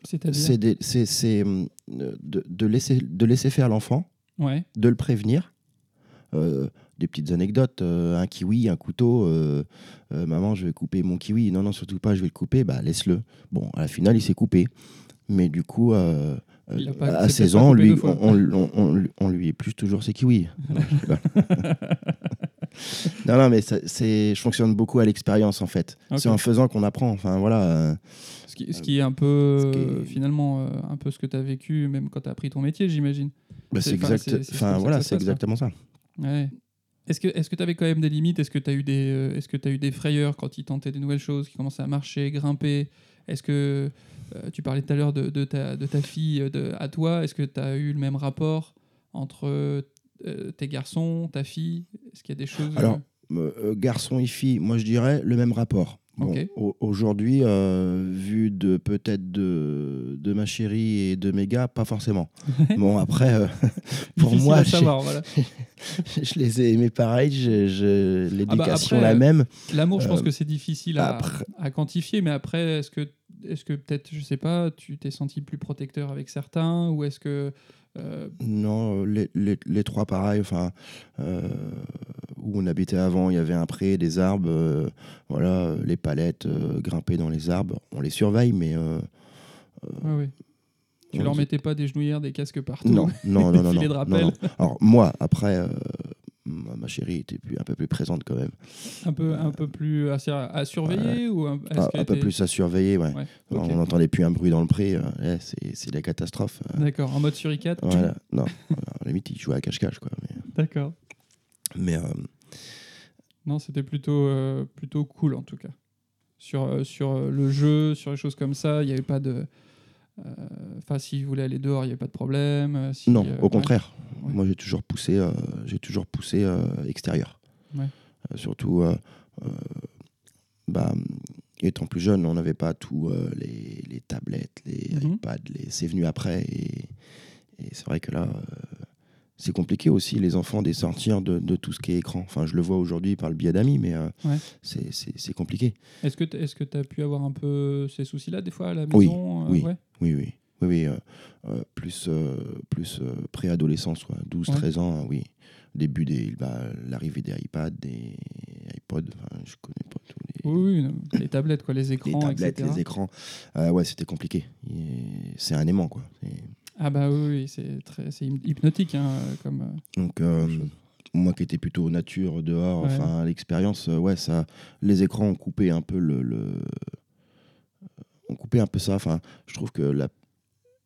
C'est-à-dire c'est hum, de, de laisser, de laisser faire l'enfant, Ouais. de le prévenir. Euh, des petites anecdotes, euh, un kiwi, un couteau, euh, euh, maman je vais couper mon kiwi, non non surtout pas je vais le couper, bah laisse-le. Bon à la finale il s'est coupé, mais du coup euh, pas- à c'est 16 peut-être pas ans lui, on, on- on- on lui épluche toujours ses kiwis. [laughs] Non, non mais ça- c'est, je fonctionne beaucoup à l'expérience en fait. C'est en faisant qu'on apprend. Enfin voilà. euh, Ce qui, ce qui est un peu, est- euh, finalement, un peu ce que tu as vécu, même quand tu as appris ton métier, j'imagine. bah, C'est- c'est exact. c'est- c'est Enfin voilà c'est exactement ça. Ouais. Est-ce que est-ce que tu avais quand même des limites? Est-ce que tu as eu des euh, est-ce que tu eu des frayeurs quand ils tentaient des nouvelles choses, qui commençaient à marcher, grimper? Est-ce que euh, tu parlais tout à l'heure de, de ta, de ta fille euh, de, à toi Est-ce que tu as eu le même rapport entre euh, tes garçons, ta fille? Est-ce qu'il y a des choses Alors, Euh, garçon et fille, moi je dirais le même rapport. Bon, au- Aujourd'hui, vu de peut-être de, de ma chérie et de mes gars, pas forcément. [laughs] bon, après, [laughs] pour moi, savoir, voilà. [laughs] je les ai aimés pareil, l'éducation Ah bah la même. L'amour, je pense que c'est difficile à, après- à quantifier, mais après, est-ce que, est que peut-être, je sais pas, tu t'es senti plus protecteur avec certains, ou est-ce que. euh, Non, les, les- les trois pareils, enfin, euh, où on habitait avant, il y avait un pré, des arbres, euh, voilà, les palettes, grimper dans les arbres, on les surveille, mais ouais, ouais. Tu leur mettais pas des genouillères, des casques partout Non, non, [laughs] non, non. Alors moi, après, ma ma chérie était plus, un peu plus présente quand même, Un peu, un peu plus à, sur- à surveiller ou un, est-ce un, peu plus à surveiller. Ouais. Ouais. On n'entendait plus un bruit dans le pré, euh, eh, c'est c'est la catastrophe. euh, D'accord, en mode suricate. voilà. Non, à la limite, il jouait à cache-cache. quoi. Mais, D'accord. mais, euh, Non, c'était plutôt, euh, plutôt cool en tout cas. Sur, euh, sur euh, le jeu, sur les choses comme ça, il n'y avait pas de. Euh, Enfin, s'ils voulaient aller dehors, il n'y avait pas de problème. euh, si, non, euh, au ouais. contraire. Ouais. Moi, j'ai toujours poussé, j'ai toujours poussé extérieur. Ouais. Surtout, bah, étant plus jeune, on n'avait pas tous les, les tablettes, les Mhm. iPads. Les... C'est venu après. Et, et c'est vrai que là, euh, c'est compliqué aussi, les enfants, de les sortir de, de tout ce qui est écran. Enfin, je le vois aujourd'hui par le biais d'amis, mais euh, Ouais. c'est- compliqué. Est-ce que tu as pu avoir un peu ces soucis-là des fois à la Oui, maison euh, oui. ouais Oui, oui. Oui, oui, euh, plus, plus préadolescence, quoi. 12, Ouais. 13 ans, oui. Début des. bah, L'arrivée des iPads, des iPods, enfin, je connais pas tous les. Oui, oui, les tablettes, quoi, les les écrans, tablettes, etc. les écrans. Ouais, c'était compliqué. C'est un aimant, quoi. Et Ah bah oui, c'est très, c'est hypnotique, hein, comme. euh, Donc, euh, moi qui étais plutôt nature, dehors, Ouais. enfin, l'expérience, euh, ouais, ça. Les écrans ont coupé un peu le. le- ont coupé un peu ça. Enfin, je trouve que la.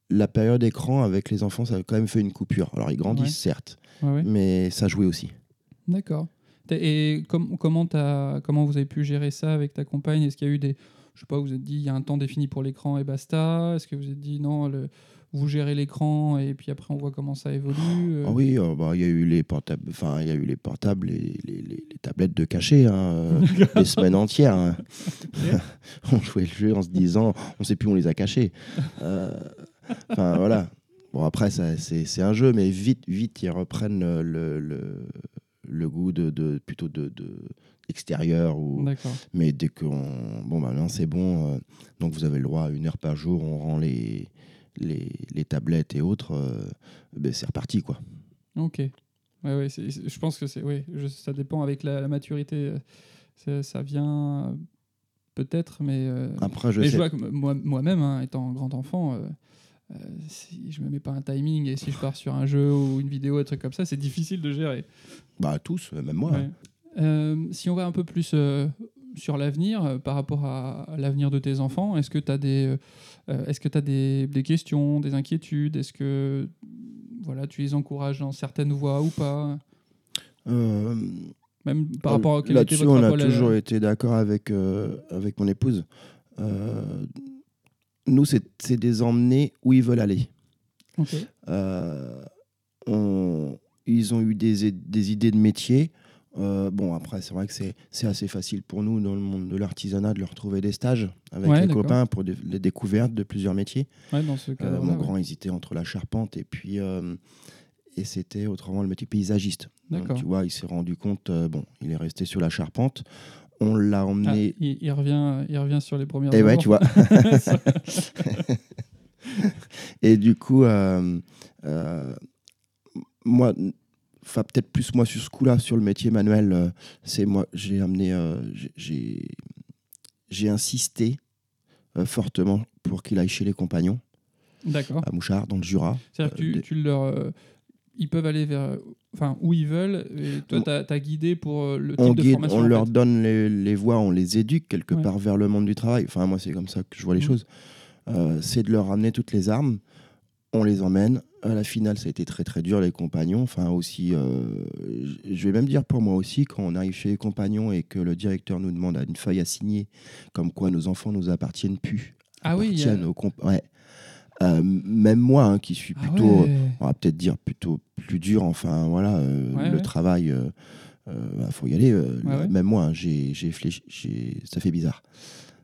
La période écran avec les enfants, ça a quand même fait une coupure. Alors, ils grandissent, Ouais. certes, ouais, mais ça jouait aussi. D'accord. Et com- comment, vous avez pu gérer ça avec ta compagne? Est-ce qu'il y a eu des. Je sais pas, vous vous êtes dit, il y a un temps défini pour l'écran et basta? Est-ce que vous vous êtes dit, non, le- vous gérez l'écran et puis après on voit comment ça évolue euh, Ah oui, euh, bah, il y a eu les portables, enfin il y a eu les portables, les, les, les- les tablettes de cachet, hein, euh, [laughs] des semaines entières. hein. [laughs] on jouait le jeu en se disant, on sait plus où on les a cachés. Euh, Enfin voilà. Bon après c'est un jeu, mais vite vite ils reprennent le, le, le- goût de, de plutôt de, de extérieur ou mais dès qu'on bon bah maintenant c'est bon euh, donc vous avez le droit à une heure par jour on rend les les, les tablettes et autres euh, ben, c'est reparti quoi Ok. Ouais, ouais, je pense que c'est. Oui, je- ça dépend avec la, la maturité. euh, Ça vient. peut-être, mais, euh, Après, je mais je vois que moi- moi-même, hein, étant grand enfant, euh, euh, si je me mets pas un timing et si je pars sur un jeu ou une vidéo, un truc comme ça, c'est difficile de gérer. Bah, tous, même moi. Ouais. Euh, si on va un peu plus euh, sur l'avenir, euh, par rapport à, à l'avenir de tes enfants, est-ce que tu as des, euh, est-ce que tu des, des questions, des inquiétudes? Est-ce que voilà, tu les encourages dans certaines voies ou pas? Euh, Même par rapport à quel Là-dessus, on a à toujours été d'accord avec, euh, avec mon épouse. Euh, nous, c'est des emmener où ils veulent aller. Euh, on- ils ont eu des, des idées de métier. Euh, bon, après, c'est vrai que c'est assez facile pour nous, dans le monde de l'artisanat, de leur trouver des stages avec Ouais, les copains pour des- les découvertes de plusieurs métiers. Ouais, dans ce Euh, cadre mon grand hésitait entre la charpente et puis euh, et c'était autrement le métier paysagiste. Donc, tu vois, il s'est rendu compte, bon, il est resté sur la charpente. On l'a Ah, emmené. il, il revient, il revient sur les premières. et ouais, amours. tu vois. [laughs] [laughs] et du coup, moi, enfin peut-être plus moi sur ce coup-là, sur le métier manuel, euh, c'est moi, j'ai amené, euh, j'ai- insisté euh, fortement pour qu'il aille chez les compagnons D'accord. à Mouchard, dans le Jura. C'est-à-dire que Euh, tu, des- tu leur, euh, ils peuvent aller vers, enfin où ils veulent. Et toi, tu as, guidé pour euh, le type on, de guide, formation. on leur fait. donne les, les voies, on les éduque quelque Ouais. part vers le monde du travail. Enfin, moi, c'est comme ça que je vois les Mhm. choses. Euh, c'est de leur amener toutes les armes. On les emmène. À la finale, ça a été très très dur, les compagnons. Enfin, aussi, euh, je vais même dire pour moi aussi, quand on arrive chez les compagnons et que le directeur nous demande une feuille à signer, comme quoi nos enfants nous appartiennent plus. Ah oui, appartiennent aux comp- ouais. Euh, même moi, hein, qui suis Ah plutôt ouais. on va peut-être dire plutôt plus dur. Enfin, voilà, euh, Ouais, le ouais. travail, il faut y aller. Même moi, hein, j'ai, j'ai fléchi- ça fait bizarre.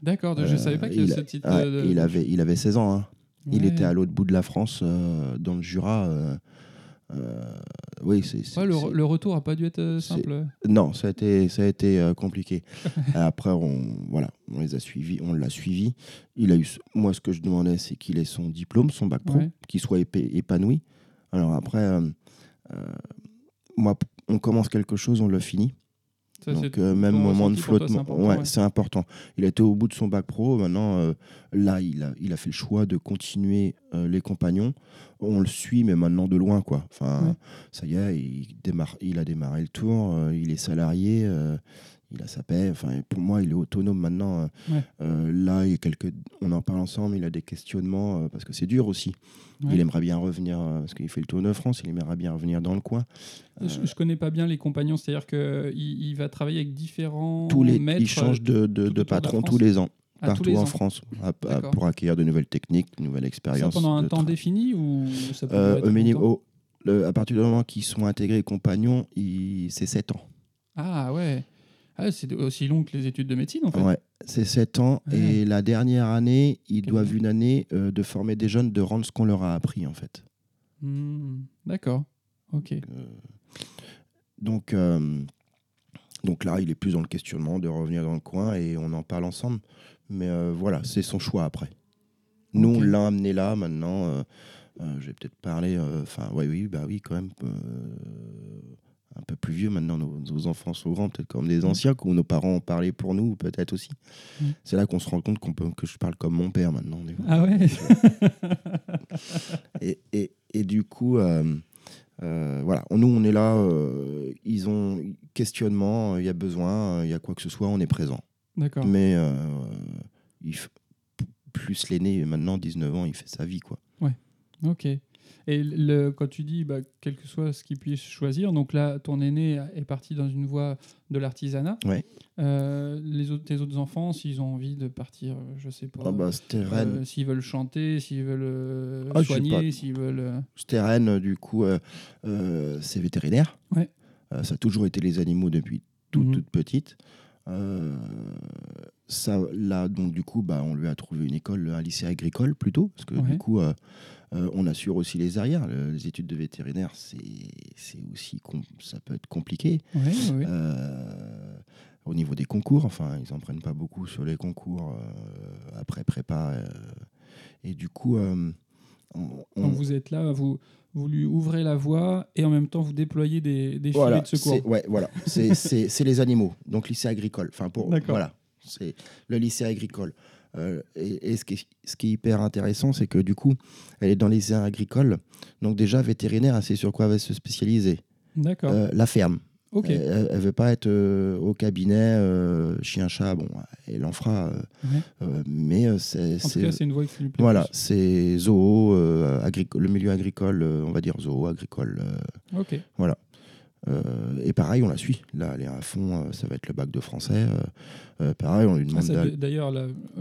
D'accord, je Euh, savais pas qu'il y avait ce titre. de- il avait, il avait 16 ans. hein. Il était à l'autre bout de la France, euh, dans le Jura. euh, euh, oui, c'est. Ouais, le, retour a pas dû être simple. Non, ça a été, ça a été compliqué. [laughs] Après, on, voilà, on les a suivis, on l'a suivi. Il a eu, moi, ce que je demandais, c'est qu'il ait son diplôme, son bac pro, Ouais. qu'il soit épanoui. Alors après, moi, on commence quelque chose, on le finit. Ça, Donc euh, même moment de flottement, important, ouais, ouais. c'est important. Il a été au bout de son bac pro. Maintenant, euh, là, il a, il a fait le choix de continuer euh, les compagnons. On le suit, mais maintenant de loin, quoi. Enfin, Ouais. ça y est, il démarre, il a démarré le tour. il est salarié. Euh, il a sa paix. Enfin, pour moi, il est autonome maintenant. euh, Ouais. euh, là, il y a quelques, on en parle ensemble. Il a des questionnements euh, parce que c'est dur aussi. Ouais. Il aimerait bien revenir euh, parce qu'il fait le tour de France. Il aimerait bien revenir dans le coin. Je, je connais pas bien les compagnons, c'est-à-dire qu'il il va travailler avec différents Tous les, maîtres. il change de, de, patron tous les ans. tous partout en ans. France à- à- D'accord. pour acquérir de nouvelles techniques, de nouvelles Ça expériences. pendant un temps défini ou ça peut Euh, au le- à partir du moment qu'ils sont intégrés compagnons, c'est 7 ans. Ah ouais. Ah, c'est aussi long que les études de médecine en fait. Ouais, c'est 7 ans. Ouais. Et la dernière année, ils Quel doivent une année euh, de former des jeunes, de rendre ce qu'on leur a appris en fait. Hmm, D'accord. Ok. Donc, euh, donc là, il est plus dans le questionnement de revenir dans le coin et on en parle ensemble. Mais euh, voilà, c'est son choix après. Nous, on l'a amené là maintenant. euh, euh, je vais peut-être parler. euh, Enfin, ouais, oui, bah oui, quand même. Un peu plus vieux maintenant, nos, nos enfants sont grands, peut-être comme des Mm. anciens, où nos parents ont parlé pour nous, peut-être aussi. Mm. C'est là qu'on se rend compte qu'on peut, que je parle comme mon père maintenant. Ah ouais. [laughs] Et, et, et du coup, euh, euh, voilà, nous on est là, euh, ils ont questionnement, il y a besoin, il y a quoi que ce soit, on est présent. D'accord. Mais il f- p- plus l'aîné, maintenant 19 ans, il fait sa vie quoi. Ok. Et le, quand tu dis, bah, quel que soit ce qu'il puisse choisir, donc là, ton aîné est parti dans une voie de l'artisanat. Ouais. Euh, les autres, tes autres enfants, s'ils ont envie de partir, je sais pas. Ah bah, euh, s'ils veulent chanter, s'ils veulent euh, Ah, soigner, s'ils veulent. euh, du coup, euh, c'est vétérinaire. Ouais. Ça a toujours été les animaux depuis toute, Mhm. toute petite. Euh, ça, là, donc, du coup, bah, on lui a trouvé une école, un lycée agricole plutôt, parce que Ouais. du coup, euh, euh, on assure aussi les arrières. Le- les études de vétérinaire, c'est aussi, ça peut être compliqué. Euh, au niveau des concours, enfin, ils n'en prennent pas beaucoup sur les concours euh, après prépa. et du coup, on- on- Donc vous êtes là, vous, vous lui ouvrez la voie et en même temps vous déployez des, des filets voilà, de secours. c'est- ouais, voilà. C'est- les animaux, donc lycée agricole. Enfin, pour voilà, C'est le lycée agricole. Euh, et et ce, qui est, ce qui est hyper intéressant, c'est que du coup, elle est dans le lycée agricole. Donc déjà, vétérinaire, sait sur quoi elle va se spécialiser. D'accord. Euh, la ferme. ok. Elle ne veut pas être euh, au cabinet, euh, chien-chat, bon, elle en fera. euh, Ouais. mais c'est... En tout c'est- cas, c'est une voie qui lui plaît. Voilà, c'est zoo, le milieu agricole, on va dire zoo, agricole. Ok. Euh, et pareil, on la suit. Là, elle est à fond, euh, ça va être le bac de français. euh, pareil, on lui Ah, demande d'aller- D'ailleurs,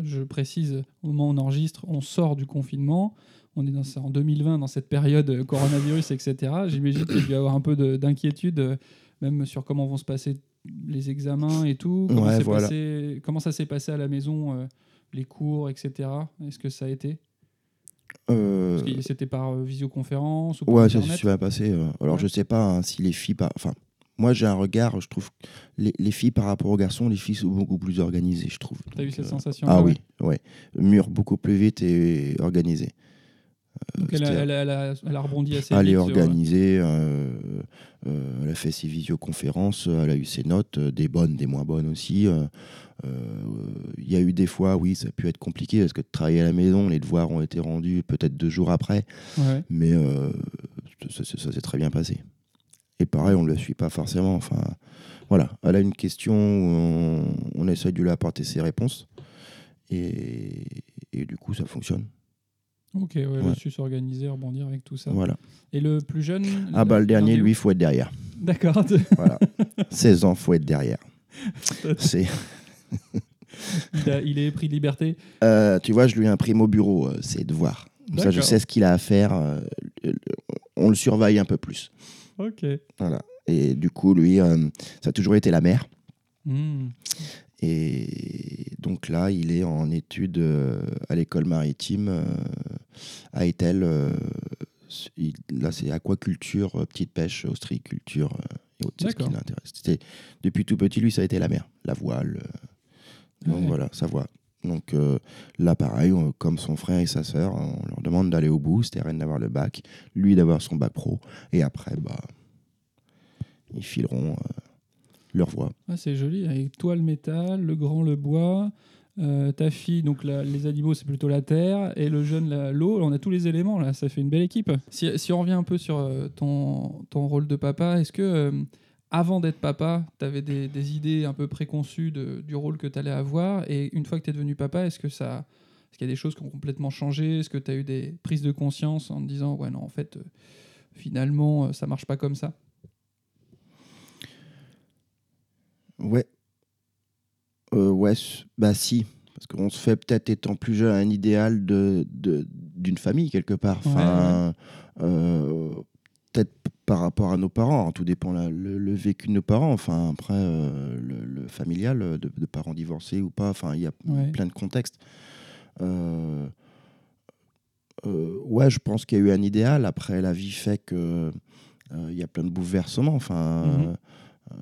je précise, au moment où on enregistre, on sort du confinement. On est dans, en 2020, dans cette période coronavirus, etc. J'imagine qu'il y avoir un peu de- d'inquiétude, même sur comment vont se passer les examens et tout. Comment, Ouais, s'est voilà. passé- comment ça s'est passé à la maison, euh, les cours, etc. Est-ce que ça a été? C'était par euh, visioconférence ou par Ouais, ça s'est passé. euh. Alors, Ouais. je sais pas hein, si les filles. par- Enfin, moi, j'ai un regard, je trouve. que Les, les filles par rapport aux garçons, les filles sont beaucoup plus organisées, je trouve. T'as eu cette euh, sensation Ah oui, ouais. Mûr beaucoup plus vite et organisé. Donc elle, a, elle a- elle a- elle a rebondi assez Elle vite. est sur- organisée, euh, euh, elle a fait ses visioconférences, elle a eu ses notes, euh, des bonnes, des moins bonnes aussi. euh, euh, Il y a eu des fois, oui, ça a pu être compliqué parce que de travailler à la maison, les devoirs ont été rendus peut-être deux jours après, Ouais. mais euh, ça, ça- ça s'est très bien passé. Et pareil, on ne le suit pas forcément. Enfin, voilà, elle a une question, on, on essaie de lui apporter ses réponses, et, et du coup, ça fonctionne. Ok, ouais, Ouais. su s'organiser, rebondir avec tout ça. Voilà. Et le plus jeune Ah bah le il dernier, lui, il faut être derrière. D'accord. [laughs] Voilà. 16 ans, faut être derrière. [laughs] C'est, il, a- il est pris de liberté. euh, tu vois, je lui imprime au bureau euh, ses devoirs. Comme ça, je sais ce qu'il a à faire. euh, on le surveille un peu plus. Ok. Voilà. Et du coup, lui, euh, ça a toujours été la mère. Hmm. Et donc là, il est en études à l'école maritime à Etel. euh, il- là, c'est aquaculture, euh, petite pêche, ostréiculture euh, et autres. C'est ce qui l'intéresse. Depuis tout petit, lui, ça a été la mer, la voile. donc Ouais. voilà, sa voie. Donc euh, là, pareil, on- comme son frère et sa sœur, on leur demande d'aller au bout. C'était rien d'avoir le bac, lui d'avoir son bac pro. Et après, bah, ils fileront euh, leur voie. Ah, c'est joli. Avec toi, le métal, le grand, le bois. Euh, ta fille, donc les animaux, c'est plutôt la terre. Et le jeune, l'eau. On a tous les éléments, là. Ça fait une belle équipe. Si, on revient un peu sur euh, ton, ton rôle de papa, est-ce que. euh, avant d'être papa, tu avais des, idées un peu préconçues du rôle que tu allais avoir. Et une fois que tu es devenu papa, est-ce que ça. Est-ce qu'il y a des choses qui ont complètement changé? Est-ce que tu as eu des prises de conscience en te disant, ouais, non, en fait, finalement, ça marche pas comme ça? Ouais. Euh, ouais, bah si. Parce qu'on se fait peut-être étant plus jeune un idéal de, de- d'une famille quelque part. Enfin, euh, peut-être par rapport à nos parents. tout dépend la- le, le vécu de nos parents. Enfin, après, euh, le, le familial euh, de, de parents divorcés ou pas. Enfin, il y a Ouais. plein de contextes. Euh, euh, ouais, je pense qu'il y a eu un idéal. Après, la vie fait que il y a plein de bouleversements. Enfin. Mhm. euh,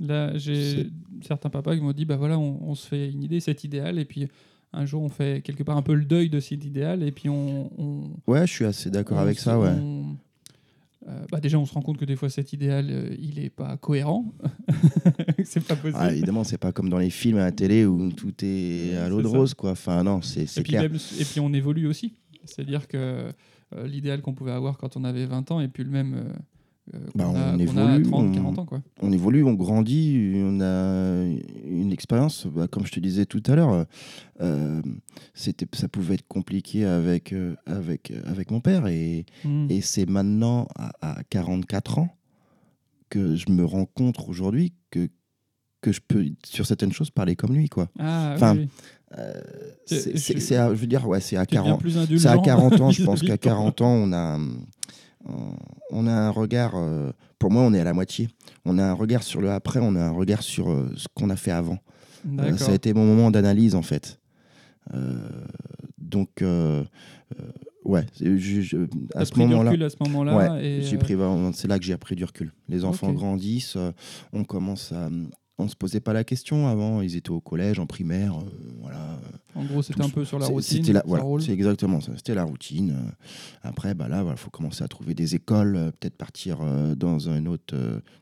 Là, j'ai certains papas qui m'ont dit bah voilà, on, on se fait une idée, cet idéal, et puis un jour on fait quelque part un peu le deuil de cet idéal, et puis on. on- Ouais, je suis assez d'accord avec ça, ouais. on- euh, bah déjà, on se rend compte que des fois cet idéal, euh, il est pas cohérent. [laughs] c'est pas possible. Ah, évidemment, c'est pas comme dans les films à la télé où tout est à l'eau de rose, quoi. Enfin, non, c'est et, c'est puis clair. même- et puis on évolue aussi. C'est-à-dire que euh, l'idéal qu'on pouvait avoir quand on avait 20 ans et puis le même euh, Bah, on a évolue, 30, on- 40 ans. Quoi. On évolue, on grandit, on a une expérience. bah, comme je te disais tout à l'heure, euh, c'était, ça pouvait être compliqué avec, euh, avec, avec mon père. Et, Mm. et c'est maintenant, à, à 44 ans, que je me rends compte aujourd'hui que, que je peux, sur certaines choses, parler comme lui, quoi. Ah, enfin, oui. Euh, C'est- je- veux dire, ouais, c'est à Tu deviens 40 plus C'est à indulgent 40 ans, [laughs] je pense qu'à de toi. 40 ans, on a, on- on a un regard, euh, pour moi, on est à la moitié. On a un regard sur le après, on a un regard sur euh, ce qu'on a fait avant. Euh, ça a été mon moment d'analyse, en fait. Donc, ouais, je- je- à ce pris moment-là, recul à ce moment-là. Ouais, j'ai pris c'est là que j'ai appris du recul. Les enfants grandissent, on commence à. On se posait pas la question avant, ils étaient au collège, en primaire, euh, voilà. En gros, c'était un peu sur la routine. C'était voilà, c'est exactement ça. C'était la routine. Euh, Après, bah là, il faut commencer à trouver des écoles, euh, peut-être partir euh, dans une autre,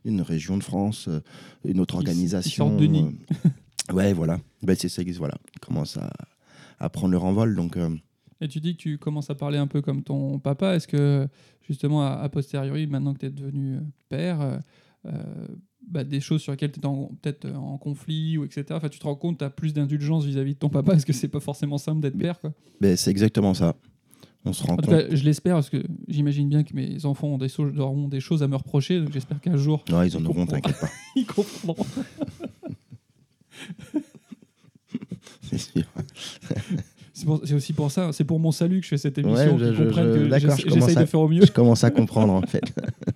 une région de France, une autre organisation. nid. euh, Ouais, voilà. Ben, c'est ça, voilà. Ils commencent à, à prendre leur envol. Donc, Et tu dis que tu commences à parler un peu comme ton papa. Est-ce que, justement, à, a posteriori, maintenant que tu es devenu père, euh, bah, des choses sur lesquelles tu étais peut-être en conflit, ou etc., enfin, tu te rends compte tu as plus d'indulgence vis-à-vis de ton papa Est-ce que c'est pas forcément simple d'être père quoi c'est exactement ça. On se rend En tout compte. cas, je l'espère, parce que j'imagine bien que mes enfants ont des, so- auront des choses à me reprocher, donc j'espère qu'un jour, Non, ils en auront, comprendront. t'inquiète pas. [laughs] ils comprendront. [laughs] C'est sûr. C'est pour- c'est aussi pour ça, c'est pour mon salut que je fais cette émission, Ouais, je- je- je- que d'accord, à- de faire au mieux. Je commence à comprendre, en fait. [laughs]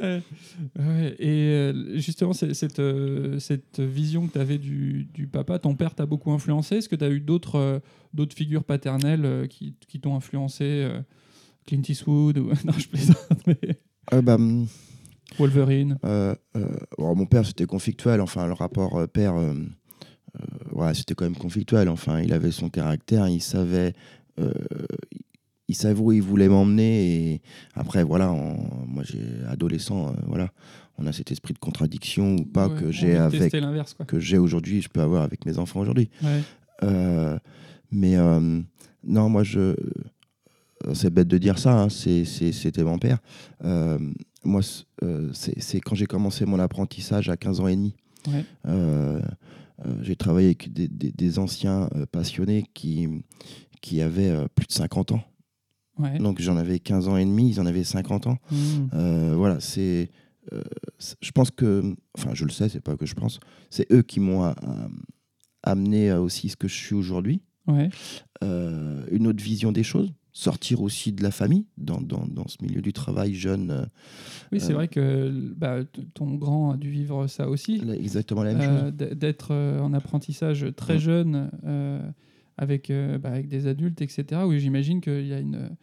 Ouais. Et euh, justement, cette, euh, cette vision que tu avais du, du papa, ton père t'a beaucoup influencé? Est-ce que tu as eu d'autres euh, d'autres figures paternelles qui, qui t'ont influencé Clint Eastwood ou... [laughs] Non, je plaisante, mais Euh, bah, hum, Wolverine. bon, mon père, c'était conflictuel. Enfin, le rapport père, ouais, c'était quand même conflictuel. Enfin, il avait son caractère, il savait, il savait où il voulait m'emmener. Et après, voilà, moi, j'ai adolescent, euh, voilà, on a cet esprit de contradiction ou pas Ouais, que j'ai avec que j'ai aujourd'hui, je peux avoir avec mes enfants aujourd'hui. Ouais. Euh, mais euh, non, moi, je. C'est bête de dire ça, hein, c'était mon père. Moi, c'est quand j'ai commencé mon apprentissage à 15 ans et demi. Ouais. J'ai travaillé avec des, des- des anciens passionnés qui, qui avaient plus de 50 ans. Ouais. Donc j'en avais 15 ans et demi, ils en avaient 50 ans. Mmh. Euh, voilà, c'est. euh, c'est- je pense que. Enfin, je le sais, c'est pas que je pense. C'est eux qui m'ont a- amené à aussi ce que je suis aujourd'hui. Ouais. Euh, une autre vision des choses. Sortir aussi de la famille, dans, dans, dans ce milieu du travail jeune. euh, Oui, c'est Euh, vrai que bah, ton grand a dû vivre ça aussi. exactement la même Euh, chose. D'être euh, en apprentissage très jeune euh, avec, euh, bah, avec des adultes, etc. Oui, j'imagine qu'il y, a une-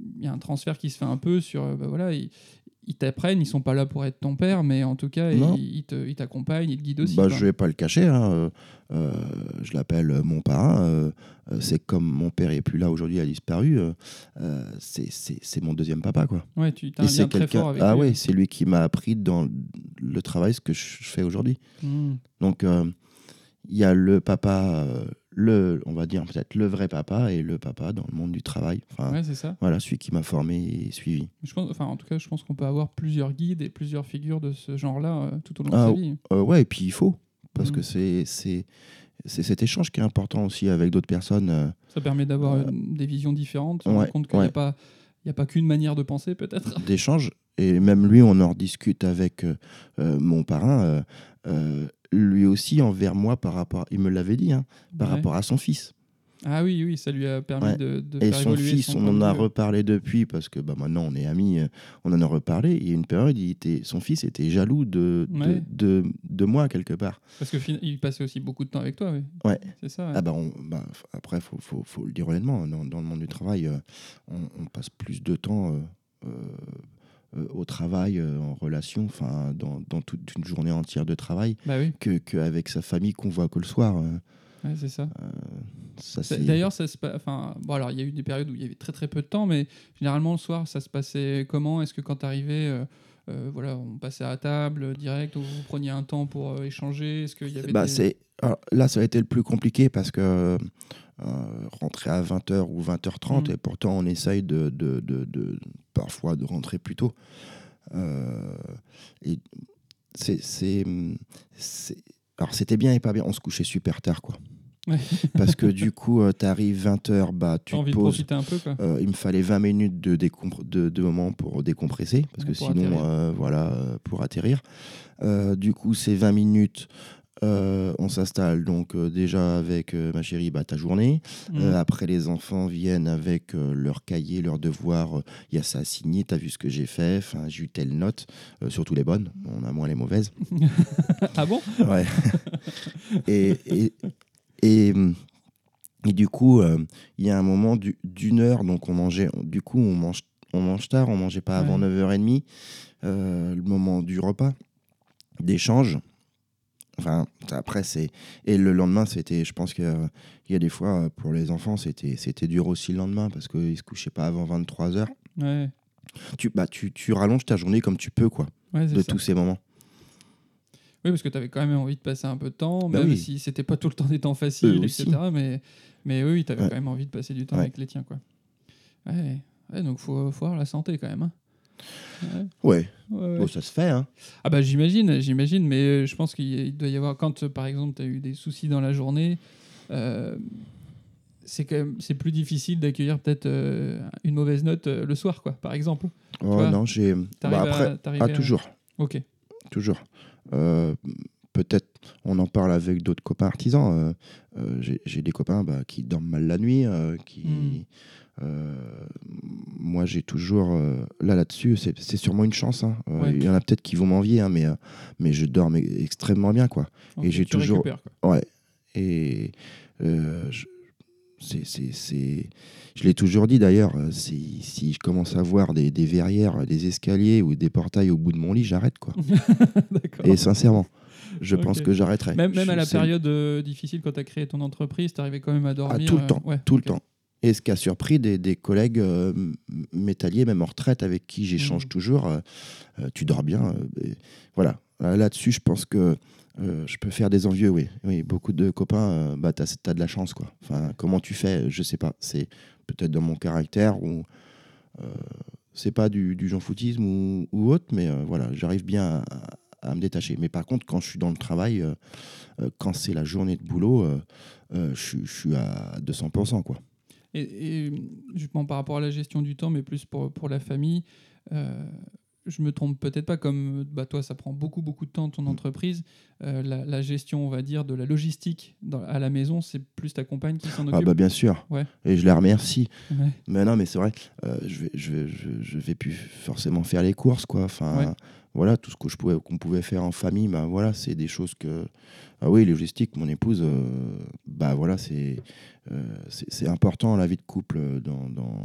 il y a un transfert qui se fait un peu sur. euh, bah, voilà, ils ils t'apprennent, ils sont pas là pour être ton père, mais en tout cas, Non. ils ils t'accompagnent, ils te guident aussi. Bah, je vais pas le cacher. hein, euh, je l'appelle mon parrain. euh, c'est comme mon père est plus là aujourd'hui, il a disparu. euh, c'est- mon deuxième papa, quoi. Ouais, tu as un lien très fort avec Ah lui. oui, c'est lui qui m'a appris dans le travail ce que je fais aujourd'hui. Mm. Donc, il y a le papa, le, on va dire peut-être le vrai papa et le papa dans le monde du travail. Enfin, Ouais, c'est ça. voilà, celui qui m'a formé et suivi. Je pense, enfin, en tout cas, je pense qu'on peut avoir plusieurs guides et plusieurs figures de ce genre-là euh, tout au long Ah, de sa vie. Euh, ouais, et puis il faut, parce que c'est c'est c'est cet échange qui est important aussi avec d'autres personnes. euh, Ça permet d'avoir Euh, des visions différentes, se ouais, rendre compte qu'il n'y a pas, il a pas qu'une manière de penser, peut-être. d'échange. Et même lui, on en rediscute avec euh, mon parrain. euh, euh, lui aussi, envers moi, par rapport, il me l'avait dit, hein, par Ouais. rapport à son fils. Ah oui, oui, ça lui a permis Ouais. de, de Et faire son fils, son on en a reparlé depuis, parce que bah, maintenant on est amis, euh, on en a reparlé. Il y a une période, il était, son fils était jaloux de, de, Ouais. de, de moi, quelque part. Parce qu'il passait aussi beaucoup de temps avec toi, oui. Ouais. C'est ça. ouais. Ah bah, on- bah, après, il faut, faut, faut le dire honnêtement, dans, dans le monde du travail, euh, on, on passe plus de temps euh, au travail, euh, en relation, enfin, dans, dans toute une journée entière de travail, Bah oui, que qu'avec sa famille qu'on voit que le soir. euh, ouais, c'est ça. D'ailleurs, ça se enfin, bon, alors il y a eu des périodes où il y avait très très peu de temps, mais généralement le soir, ça se passait comment? Est-ce que quand tu arrivais, voilà, on passait à table euh, direct, ou vous preniez un temps pour euh, échanger? Est-ce qu'il y avait Bah, des- c'est alors, là, ça a été le plus compliqué parce que euh, rentrer à 20h ou 20h30, Mm. et pourtant on essaye de, de, de- de- parfois de rentrer plus tôt. Euh, et c'est, alors c'était bien et pas bien, on se couchait super tard quoi. Ouais. Parce que du [laughs] coup, tu arrives 20h, bah, tu te poses. un peu, quoi. Euh, il me fallait 20 minutes de, de, de moment pour décompresser, parce Ouais, que pour sinon, euh, voilà, euh, pour atterrir. Euh, du coup, c'est 20 minutes, euh, on s'installe donc euh, déjà avec euh, ma chérie, bah, ta journée. Mm. Après, les enfants viennent avec leurs cahiers, leurs devoirs. Il y a ça à signer, tu as vu ce que j'ai fait, j'ai eu telle note, surtout les bonnes, on a moins les mauvaises. [laughs] ah bon? Ouais. [laughs] et, et, et, et du coup, il y a un moment du- d'une heure, donc on mangeait, du coup, on mange, on mange tard, on mangeait pas avant Ouais. 9h30, euh, le moment du repas, d'échange. Enfin, après, c'est. Et le lendemain, c'était. Je pense qu'il y, a- il y a des fois, euh, pour les enfants, c'était c'était dur aussi le lendemain parce qu'ils se couchaient pas avant 23h. Ouais, Tu, bah, tu, tu rallonges ta journée comme tu peux, quoi, ouais de ça. tous ces moments. Oui, parce que tu avais quand même envie de passer un peu de temps, Bah même oui. si c'était pas tout le temps des temps faciles, Eux etc. aussi. Mais, mais oui, tu avais Ouais. quand même envie de passer du temps avec les tiens. Quoi. Ouais. Ouais, donc faut, faut avoir la santé quand même. hein. Ouais. Bon, ça se fait. Hein. Ah bah j'imagine, j'imagine, mais euh, je pense qu'il doit y avoir, quand euh, par exemple tu as eu des soucis dans la journée, euh, c'est quand même c'est plus difficile d'accueillir peut-être euh, une mauvaise note euh, le soir, quoi, par exemple. Oh, vois, non, j'ai. Bah, après, ah, à- toujours. Ok. toujours. Peut-être, on en parle avec d'autres copains artisans. euh, euh, J'ai des copains bah, qui dorment mal la nuit, euh, qui. Mm. euh, moi, j'ai toujours. euh, là, là-dessus, c'est sûrement une chance. hein. Euh, Ouais. Il y en a peut-être qui vont m'envier, hein, mais, mais je dors mais extrêmement bien, quoi. Ok, j'ai toujours- quoi. Ouais. Et je, c'est, je l'ai toujours dit d'ailleurs, si, si je commence à voir des, des verrières, des escaliers ou des portails au bout de mon lit, j'arrête quoi. [laughs] Et sincèrement, je pense que j'arrêterai. Même, même Je- à la période euh, difficile quand tu as créé ton entreprise, tu arrivais quand même à Ah, dormir. tout le euh, temps, ouais, tout le temps. Et ce qui a surpris des, des collègues euh, métalliers, même en retraite, avec qui j'échange Mhm. toujours, euh, tu dors bien. euh, voilà. Là- Là-dessus, je pense que je peux faire des envieux, oui. oui beaucoup de copains, bah, tu as, de la chance. Quoi. Enfin, comment tu fais Je sais pas. C'est peut-être dans mon caractère ou. c'est pas du, du j'en foutisme ou, ou autre, mais voilà, j'arrive bien à, à me détacher. Mais par contre, quand je suis dans le travail, euh, euh, quand c'est la journée de boulot, euh, je, suis- à 200%. Quoi. Et, et justement par rapport à la gestion du temps, mais plus pour, pour la famille, je me trompe peut-être pas, comme bah, toi, ça prend beaucoup, beaucoup de temps ton Mm. entreprise. euh, la, la gestion, on va dire, de la logistique dans- à la maison, c'est plus ta compagne qui s'en Ah occupe. bah bien sûr. Ouais. Et je la remercie. Ouais. Mais non, mais c'est vrai, euh, je, vais, je, vais, je, je vais plus forcément faire les courses, quoi. Enfin, Ouais. voilà, tout ce que je pouvais, qu'on pouvait faire en famille, bah voilà, c'est des choses que. Ah oui, logistique, mon épouse, euh, bah voilà, c'est, euh, c'est, c'est important la vie de couple dans, dans,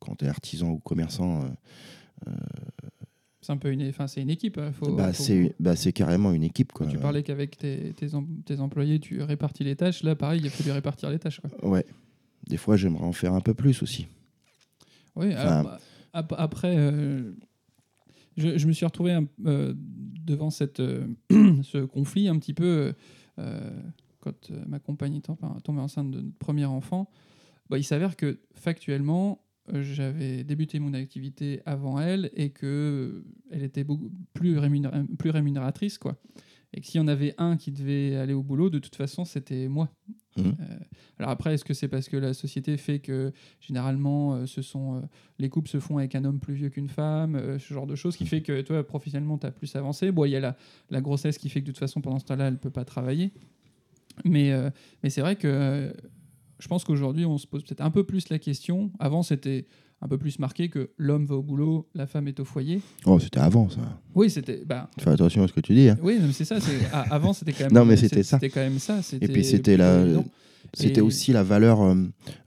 quand tu es artisan ou commerçant. euh, C'est un peu une, enfin, c'est une équipe. hein, Faut, bah, faut- c'est, bah, c'est carrément une équipe, quoi. Tu parlais qu'avec tes, tes, em- tes employés, tu répartis les tâches. Là, pareil, il faut lui répartir les tâches. Quoi. Ouais. Des fois, j'aimerais en faire un peu plus aussi. Oui, Enfin, alors, bah, ap- après, euh, je, je me suis retrouvé euh, devant cette, euh, [clears throat] ce conflit un petit peu quand ma compagne est tombée enceinte de notre premier enfant. Bah, il s'avère que factuellement, j'avais débuté mon activité avant elle et que euh, elle était beaucoup plus, rémunéra- plus rémunératrice. Quoi. Et que s'il y en avait un qui devait aller au boulot, de toute façon, c'était moi. Mhm. Euh, alors après, est-ce que c'est parce que la société fait que généralement, euh, ce sont euh, les couples se font avec un homme plus vieux qu'une femme, ce genre de choses qui fait que toi, professionnellement, tu as plus avancé? Bon, il y a la, la grossesse qui fait que de toute façon, pendant ce temps-là, elle ne peut pas travailler. Mais, mais c'est vrai que je pense qu'aujourd'hui, on se pose peut-être un peu plus la question. Avant, c'était un peu plus marqué que l'homme va au boulot, la femme est au foyer. Oh, c'était avant, ça. Oui, c'était. Bah, Fais attention à ce que tu dis. hein. oui, c'est ça. ah, avant, c'était quand [laughs] même. Non, mais c'était ça. C'était quand même ça. Et puis c'était la, évident. c'était Et- aussi la valeur. euh,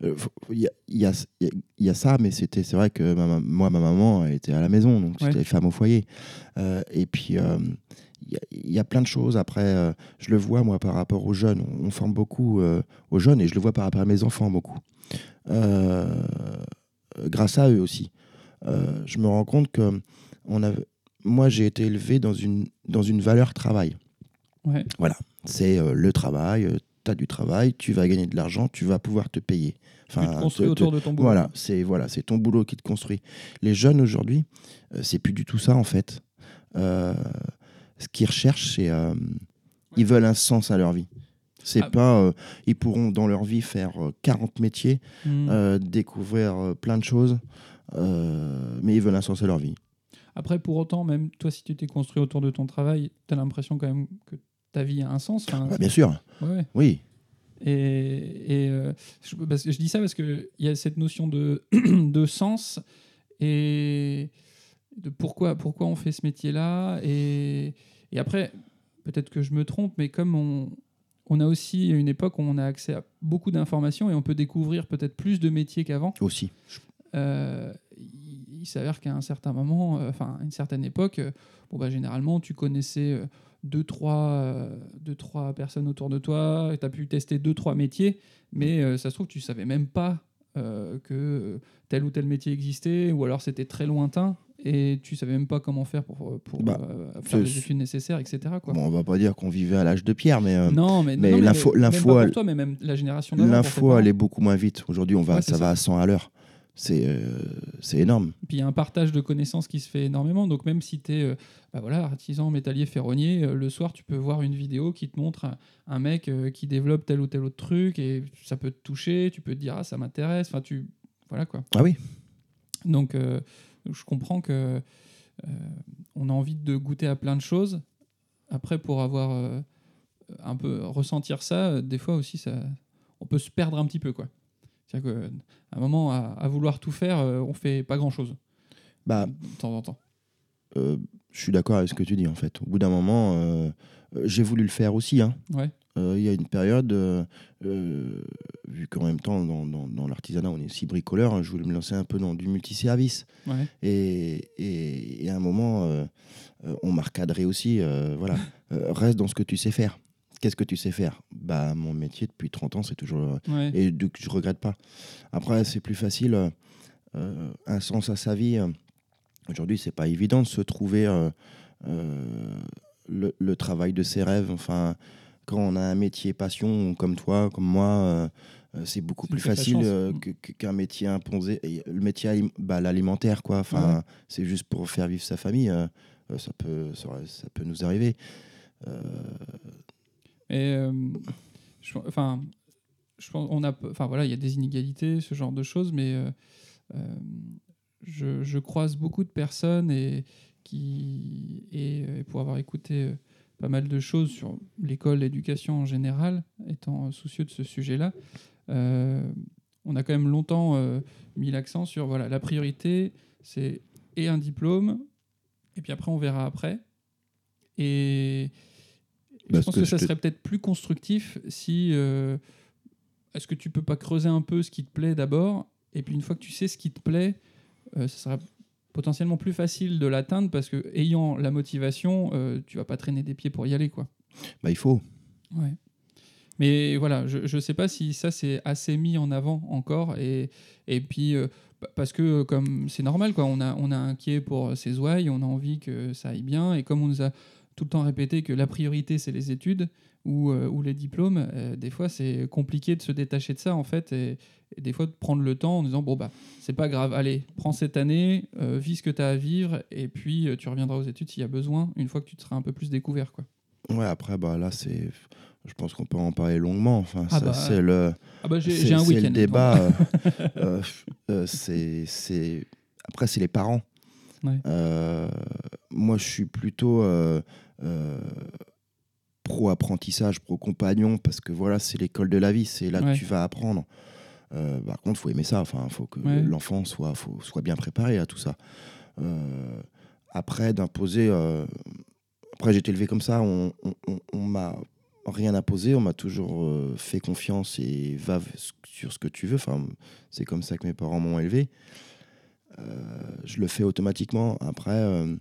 euh, Il y, a, il y, a, il y a ça, mais c'était, c'est vrai que ma, moi, ma maman était à la maison, donc Ouais. c'était femme au foyer. Euh, et puis euh, il y, a, il y a plein de choses. Après, euh, je le vois moi par rapport aux jeunes. On, on forme beaucoup euh, aux jeunes, et je le vois par rapport à mes enfants beaucoup. Euh, grâce à eux aussi. Je me rends compte que on a, moi, j'ai été élevé dans une dans une valeur travail. Ouais. C'est le travail, tu as du travail, tu vas gagner de l'argent, tu vas pouvoir te payer. Tu te construis te- autour te- de ton boulot. Voilà, c'est voilà, c'est ton boulot qui te construit. Les jeunes aujourd'hui, c'est plus du tout ça en fait. Euh, ce qu'ils recherchent, c'est euh, ils veulent un sens à leur vie. C'est Ah. pas, euh, ils pourront dans leur vie faire euh, 40 métiers, Hmm. euh, découvrir euh, plein de choses, euh, mais ils veulent un sens à leur vie. Après, pour autant, même toi, si tu t'es construit autour de ton travail, tu as l'impression quand même que ta vie a un sens. Enfin, Bah, bien sûr, ouais. oui. Et, et, euh, je, parce que je dis ça parce qu'il y a cette notion de, [clears throat] de sens et de pourquoi, pourquoi on fait ce métier-là. Et, et après, peut-être que je me trompe, mais comme on, on a aussi une époque où on a accès à beaucoup d'informations et on peut découvrir peut-être plus de métiers qu'avant. Aussi. Euh, il, il s'avère qu'à un certain moment, euh, enfin à une certaine époque, euh, bon bah généralement tu connaissais deux trois, deux trois personnes autour de toi, tu as pu tester deux trois métiers, mais ça se trouve tu savais même pas euh, que tel ou tel métier existait, ou alors c'était très lointain et tu savais même pas comment faire pour, pour Bah, euh, faire les études nécessaires, etc. Quoi. Bon, on va pas dire qu'on vivait à l'âge de pierre, mais euh, non, mais, mais l'info- l'info, elle- toi, mais même la génération l'info est beaucoup moins vite. Aujourd'hui, on va, Ouais, ça, ça. va à 100 à l'heure. C'est euh, c'est énorme. Puis il y a un partage de connaissances qui se fait énormément. Donc même si tu es voilà, artisan, métallier, ferronnier, euh, le soir tu peux voir une vidéo qui te montre un, un mec euh, qui développe tel ou tel autre truc et ça peut te toucher, tu peux te dire ah ça m'intéresse. Enfin tu voilà quoi. Ah oui. Donc je comprends que euh, on a envie de goûter à plein de choses. Après pour avoir euh, un peu ressentir ça, euh, des fois aussi ça, on peut se perdre un petit peu quoi. C'est-à-dire qu'à un moment, à, à vouloir tout faire, on fait pas grand-chose Bah, de temps en temps. euh, je suis d'accord avec ce que tu dis en fait. Au bout d'un moment, j'ai voulu le faire aussi. hein. Ouais. Euh, Il y a une période, euh, euh, vu qu'en même temps, dans, dans- dans l'artisanat, on est aussi bricoleur, hein, je voulais me lancer un peu dans du multiservice. Ouais. Et, et- et à un moment, on m'a recadré aussi. voilà, reste dans ce que tu sais faire. Qu'est-ce que tu sais faire? Bah, mon métier depuis 30 ans, c'est toujours. Ouais. Et donc, je regrette pas. Après, c'est plus facile, euh, un sens à sa vie. Aujourd'hui, c'est pas évident de se trouver euh, euh, le, le travail de ses rêves. Enfin, quand on a un métier passion comme toi, comme moi, euh, euh, c'est beaucoup plus facile euh, qu'un métier imposé. Et le métier bah, l'alimentaire, quoi. Enfin, Ouais. c'est juste pour faire vivre sa famille. ça peut, ça, ça peut nous arriver. Et je, enfin, je pense, on a, enfin voilà, il y a des inégalités, ce genre de choses, mais euh, je, je croise beaucoup de personnes et qui, et, pour avoir écouté pas mal de choses sur l'école, l'éducation en général, étant soucieux de ce sujet-là, euh, on a quand même longtemps euh, mis l'accent sur voilà, la priorité, c'est et un diplôme, et puis après on verra après. Et je Parce pense que ça serait peut-être plus constructif si. euh, Est-ce que tu peux pas creuser un peu ce qui te plaît d'abord Et puis une fois que tu sais ce qui te plaît, euh, ça sera potentiellement plus facile de l'atteindre parce que ayant la motivation, euh, tu vas pas traîner des pieds pour y aller. quoi. bah, il faut. Ouais. Mais voilà, je ne sais pas si ça c'est assez mis en avant encore. Et, et puis, euh, parce que euh, comme c'est normal, quoi, on a, on a inquiet pour ses ouailles, on a envie que ça aille bien. Et comme on nous a tout le temps répété que la priorité c'est les études ou, euh, ou les diplômes, euh, des fois c'est compliqué de se détacher de ça en fait. Et, et des fois de prendre le temps en disant bon, bah, c'est pas grave, allez, prends cette année, euh, vis ce que tu as à vivre. Et puis tu reviendras aux études s'il y a besoin, une fois que tu te seras un peu plus découvert. Quoi. Ouais, après, bah, là, c'est. Je pense qu'on peut en parler longuement. Enfin, Ah bah, c'est le. Ah bah j'ai un le débat. euh, c'est, c'est- Après, c'est les parents. Ouais. Euh, moi, je suis plutôt pro-apprentissage, pro-compagnon, parce que voilà, c'est l'école de la vie, c'est là Ouais. que tu vas apprendre. Euh, par contre, il faut aimer ça. Enfin, faut que Ouais. l'enfant soit, faut- soit bien préparé à tout ça. Euh, après, d'imposer. euh, Après, j'ai été élevé comme ça. On, on, on- on m'a rien imposé. On m'a toujours euh, fait confiance et va sur ce que tu veux. Enfin, c'est comme ça que mes parents m'ont élevé. Euh, je le fais automatiquement. Après, euh,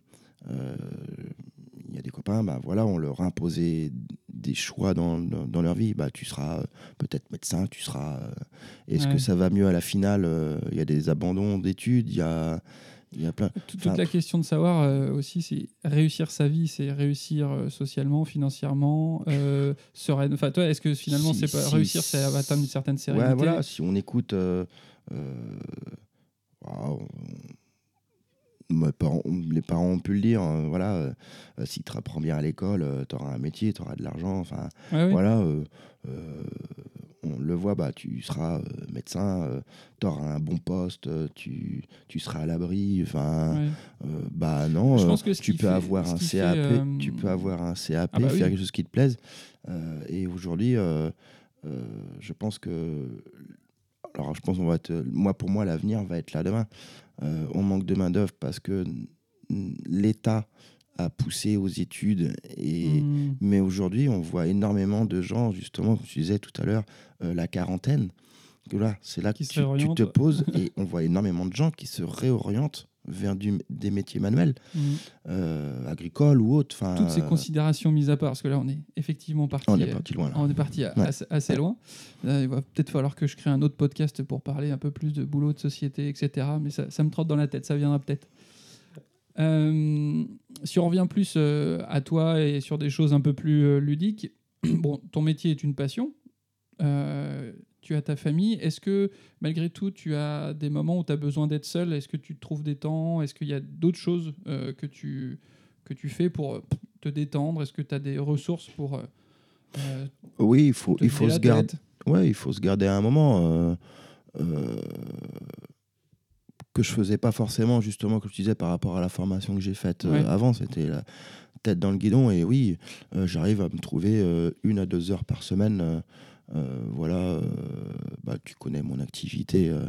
euh, y a des copains, bah voilà, on leur a imposé des choix dans, dans, dans leur vie. Bah, tu seras euh, peut-être médecin, tu seras. euh, Est-ce Ouais. que ça va mieux à la finale Euh, Il y a des abandons d'études, il y a, il y a plein. Toute, Enfin, la question de savoir euh, aussi, c'est réussir sa vie, c'est réussir euh, socialement, financièrement, euh, sereine. Enfin, toi, est-ce que finalement, Si- c'est pas si- réussir, c'est atteindre une certaine sérénité Ouais, voilà, si on écoute. Parents- les parents ont pu le dire, euh, voilà, euh, euh, si tu apprends bien à l'école, tu auras un métier, tu auras de l'argent, enfin, Ouais, voilà, euh, euh, on le voit, bah, tu seras euh, médecin, tu auras un bon poste, euh, tu, tu seras à l'abri, enfin, Ouais. euh, bah non, Je euh, pense que ce tu peux fait- avoir un fait, CAP, euh, tu peux avoir un CAP, Ah bah oui. faire quelque chose qui te plaise, euh, et aujourd'hui, euh, euh, je pense que alors je pense qu'on va être, moi pour moi l'avenir va être là demain. Euh, on manque de main d'œuvre parce que l'État a poussé aux études et Hmm. mais aujourd'hui on voit énormément de gens justement comme tu disais tout à l'heure euh, la quarantaine là c'est là Qui que tu, te poses [laughs] et on voit énormément de gens qui se réorientent vers du- des métiers manuels, Mhm. euh, agricoles ou autres. Toutes ces euh, considérations mises à part, parce que là, on est effectivement parti. on est parti loin. Là. On est parti Ouais. assez, assez loin. Là, il va peut-être falloir que je crée un autre podcast pour parler un peu plus de boulot, de société, etc. Mais ça, ça me trotte dans la tête, ça viendra peut-être. Euh, si on revient plus à toi et sur des choses un peu plus ludiques, [clears throat] bon, ton métier est une passion. Tu as ta famille. Est-ce que malgré tout, tu as des moments où tu as besoin d'être seul? Est-ce que tu trouves des temps? Est-ce qu'il y a d'autres choses euh, que, tu, que tu fais pour te détendre? Est-ce que tu as des ressources pour euh, euh, Oui, il faut, il faut se garder. Ouais, il faut se garder un moment euh, que je faisais pas forcément justement, comme je disais, par rapport à la formation que j'ai faite Ouais. avant. C'était la tête dans le guidon et oui, j'arrive à me trouver une à deux heures par semaine. Euh, voilà, euh, bah, tu connais mon activité, euh,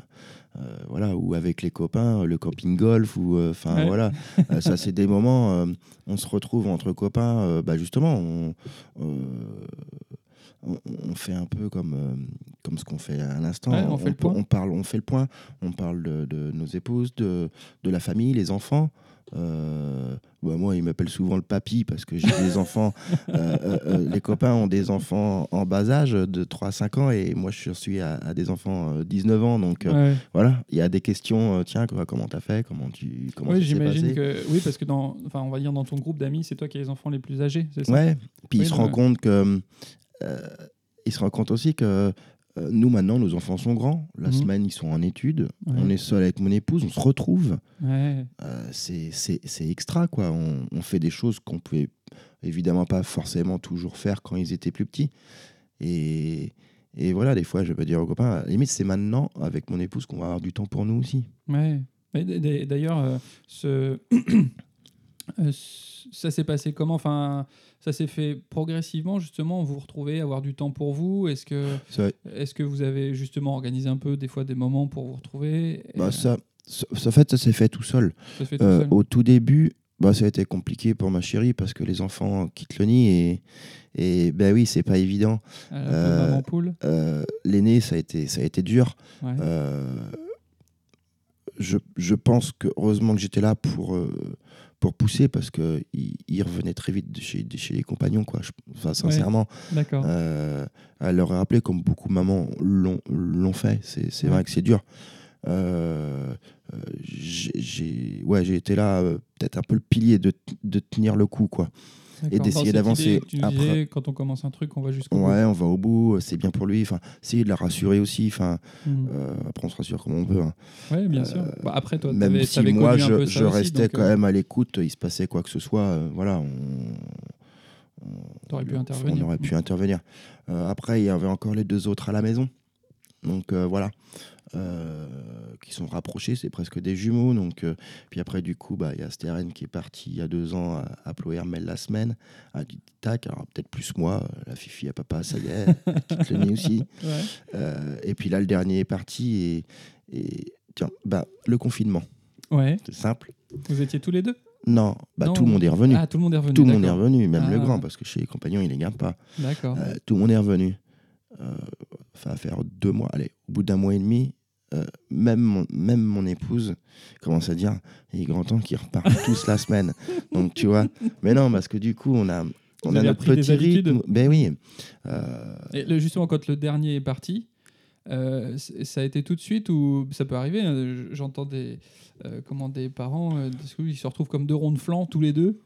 voilà, ou avec les copains, le camping golf, ou enfin Ouais. voilà, [laughs] ça c'est des moments, on se retrouve entre copains, bah, justement, on, fait un peu comme, euh, comme ce qu'on fait à l'instant. Ouais, on fait le point. on parle, on fait le point, on parle de, de nos épouses, de, de la famille, les enfants. Euh, bah, moi, ils m'appellent souvent le papy parce que j'ai des [laughs] enfants. euh, euh, les copains ont des enfants en bas âge de 3 à 5 ans et moi, je suis à, à des enfants euh, 19 ans. Donc Ouais. voilà, il y a des questions. tiens, comment t'as fait Comment tu comment Oui, j'imagine que oui, parce que dans, enfin, on va dire dans ton groupe d'amis, c'est toi qui as les enfants les plus âgés, c'est ça? Ouais. Puis Oui, il se rend ouais. compte que euh, il se rend compte aussi que euh, nous maintenant nos enfants sont grands. La Mhm. semaine ils sont en études. Ouais. On est seul avec mon épouse. On se retrouve. Ouais. Euh, c'est extra quoi. On, on fait des choses qu'on pouvait évidemment pas forcément toujours faire quand ils étaient plus petits. Et, et voilà, des fois je peux dire aux copains, à la limite c'est maintenant avec mon épouse qu'on va avoir du temps pour nous aussi. Ouais. D'ailleurs, euh, ce... [clears throat] euh, ça s'est passé comment? Enfin, ça s'est fait progressivement, justement. Vous vous retrouvez, avoir du temps pour vous. Est-ce que, Ça, est-ce que vous avez justement organisé un peu des fois des moments pour vous retrouver? Bah, ça, ça, en fait, ça s'est fait tout seul. ça se fait tout Euh, seul au tout début, bah, ça a été compliqué pour ma chérie parce que les enfants quittent le nid et, et ben oui, c'est pas évident. Euh. Euh, L'aîné, ça a été, ça a été dur. Ouais. Euh, je, je pense que heureusement que j'étais là pour, pour pousser parce qu'il il revenait très vite de chez, de chez les compagnons. Quoi. Je- enfin, sincèrement, D'accord. euh, elle leur a rappelé comme beaucoup de mamans l'ont fait. C'est Ouais. vrai que c'est dur. Euh, euh, j'ai ouais, j'ai été là, euh, peut-être un peu le pilier de, de tenir le coup. Quoi. D'accord. d'essayer d'avancer après. quand on commence un truc, on va jusqu'au bout. Ouais, on va au bout, c'est bien pour lui. Enfin, essayer de la rassurer aussi. Enfin, Mhm. euh, après, on se rassure comme on peut. hein. Ouais, bien sûr. Bah, après, toi, Même t'avais- si moi, un je, peu je restais quand euh, même à l'écoute, il se passait quoi que ce soit, euh, voilà, on, pu aurait pu intervenir. Euh, après, il y avait encore les deux autres à la maison. Donc euh, voilà, Euh, qui sont rapprochés, c'est presque des jumeaux. Donc, euh, puis après, du coup, bah, il y a Steren qui est parti il y a deux ans à, à Ploermel la semaine. A dit tac, alors peut-être plus moi, euh, la fifi à papa, ça y est, quitte le nid aussi. [laughs] Ouais. Euh, et puis là, le dernier est parti et, et tiens, bah, le confinement, Ouais. c'est simple. Vous étiez tous les deux? Non, bah, Non. tout le monde est revenu. Ah, tout le monde est revenu. tout le monde est revenu, même le Ah. grand, parce que chez les compagnons, il les garde pas. D'accord. Tout le monde est revenu. Va faire deux mois. Allez, au bout d'un mois et demi, euh, même, mon, même mon épouse commence à dire il est grand temps qu'ils repartent [laughs] tous la semaine. Donc, tu vois. Mais non, parce que du coup, on a, on Vous a notre petit rythme. Ben oui. Euh, Et le- justement, quand le dernier est parti, euh, ça a été tout de suite ou ça peut arriver hein, J'entends des, euh, comment, des parents, euh, parce que oui, ils se retrouvent comme deux ronds de flanc tous les deux.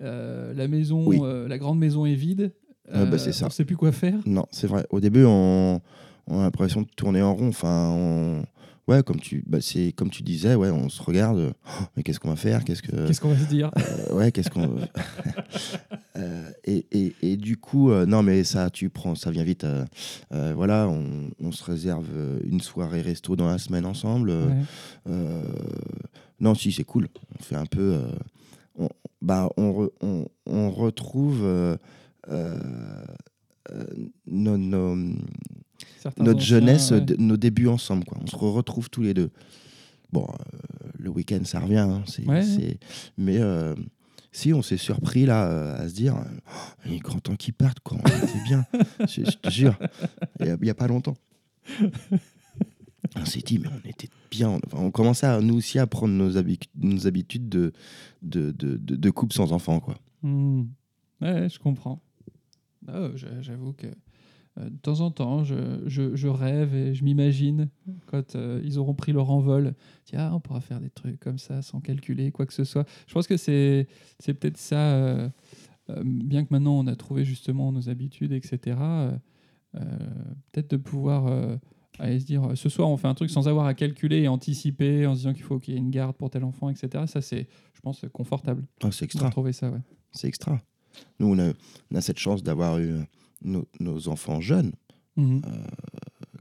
Euh, la maison, Oui. euh, la grande maison est vide. Ah, bah, c'est ça. On sait plus quoi faire. non, c'est vrai. Au début, on, on a l'impression de tourner en rond. Enfin, on- ouais, comme tu, bah, c'est comme tu disais, ouais, on se regarde. Oh, mais qu'est-ce qu'on va faire Qu'est-ce que Qu'est-ce qu'on va se dire Euh, ouais, qu'est-ce qu'on. [laughs] Euh, et, et, et du coup, euh, non, mais ça, tu prends, ça vient vite. euh, euh, voilà, on, on se réserve une soirée resto dans la semaine ensemble. Ouais. non, si, c'est cool. On fait un peu. on, bah, on, re- on, on retrouve nos- nos- Certains notre anciens, jeunesse, ouais. d- nos débuts ensemble. Quoi. On se retrouve tous les deux. Bon, euh, le week-end, ça revient. hein, c'est, Ouais. c'est- Mais euh, si, on s'est surpris là euh, à se dire Oh, il est grand temps qu'ils partent. Quoi. [laughs] C'est bien. je, je te jure. Il n'y a, pas longtemps. On s'est dit, mais on était bien. Enfin, on commençait à, nous aussi à prendre nos, habitu- nos habitudes de, de, de, de- de couple sans enfants. Quoi. Hmm. Ouais, je comprends. Ah, j'a- J'avoue que de temps en temps, je, je- je rêve et je m'imagine quand euh, ils auront pris leur envol. Tiens, on pourra faire des trucs comme ça sans calculer quoi que ce soit. Je pense que c'est c'est peut-être ça. euh, euh, bien que maintenant on a trouvé justement nos habitudes, etc. euh, euh, peut-être de pouvoir euh, aller se dire ce soir on fait un truc sans avoir à calculer et anticiper en se disant qu'il faut qu'il y ait une garde pour tel enfant, etc. Ça c'est, je pense, confortable. Ah, c'est de extra. trouver ça. Ouais. C'est extra. Nous, on a, on a cette chance d'avoir eu euh, nos, nos enfants jeunes. Mhm.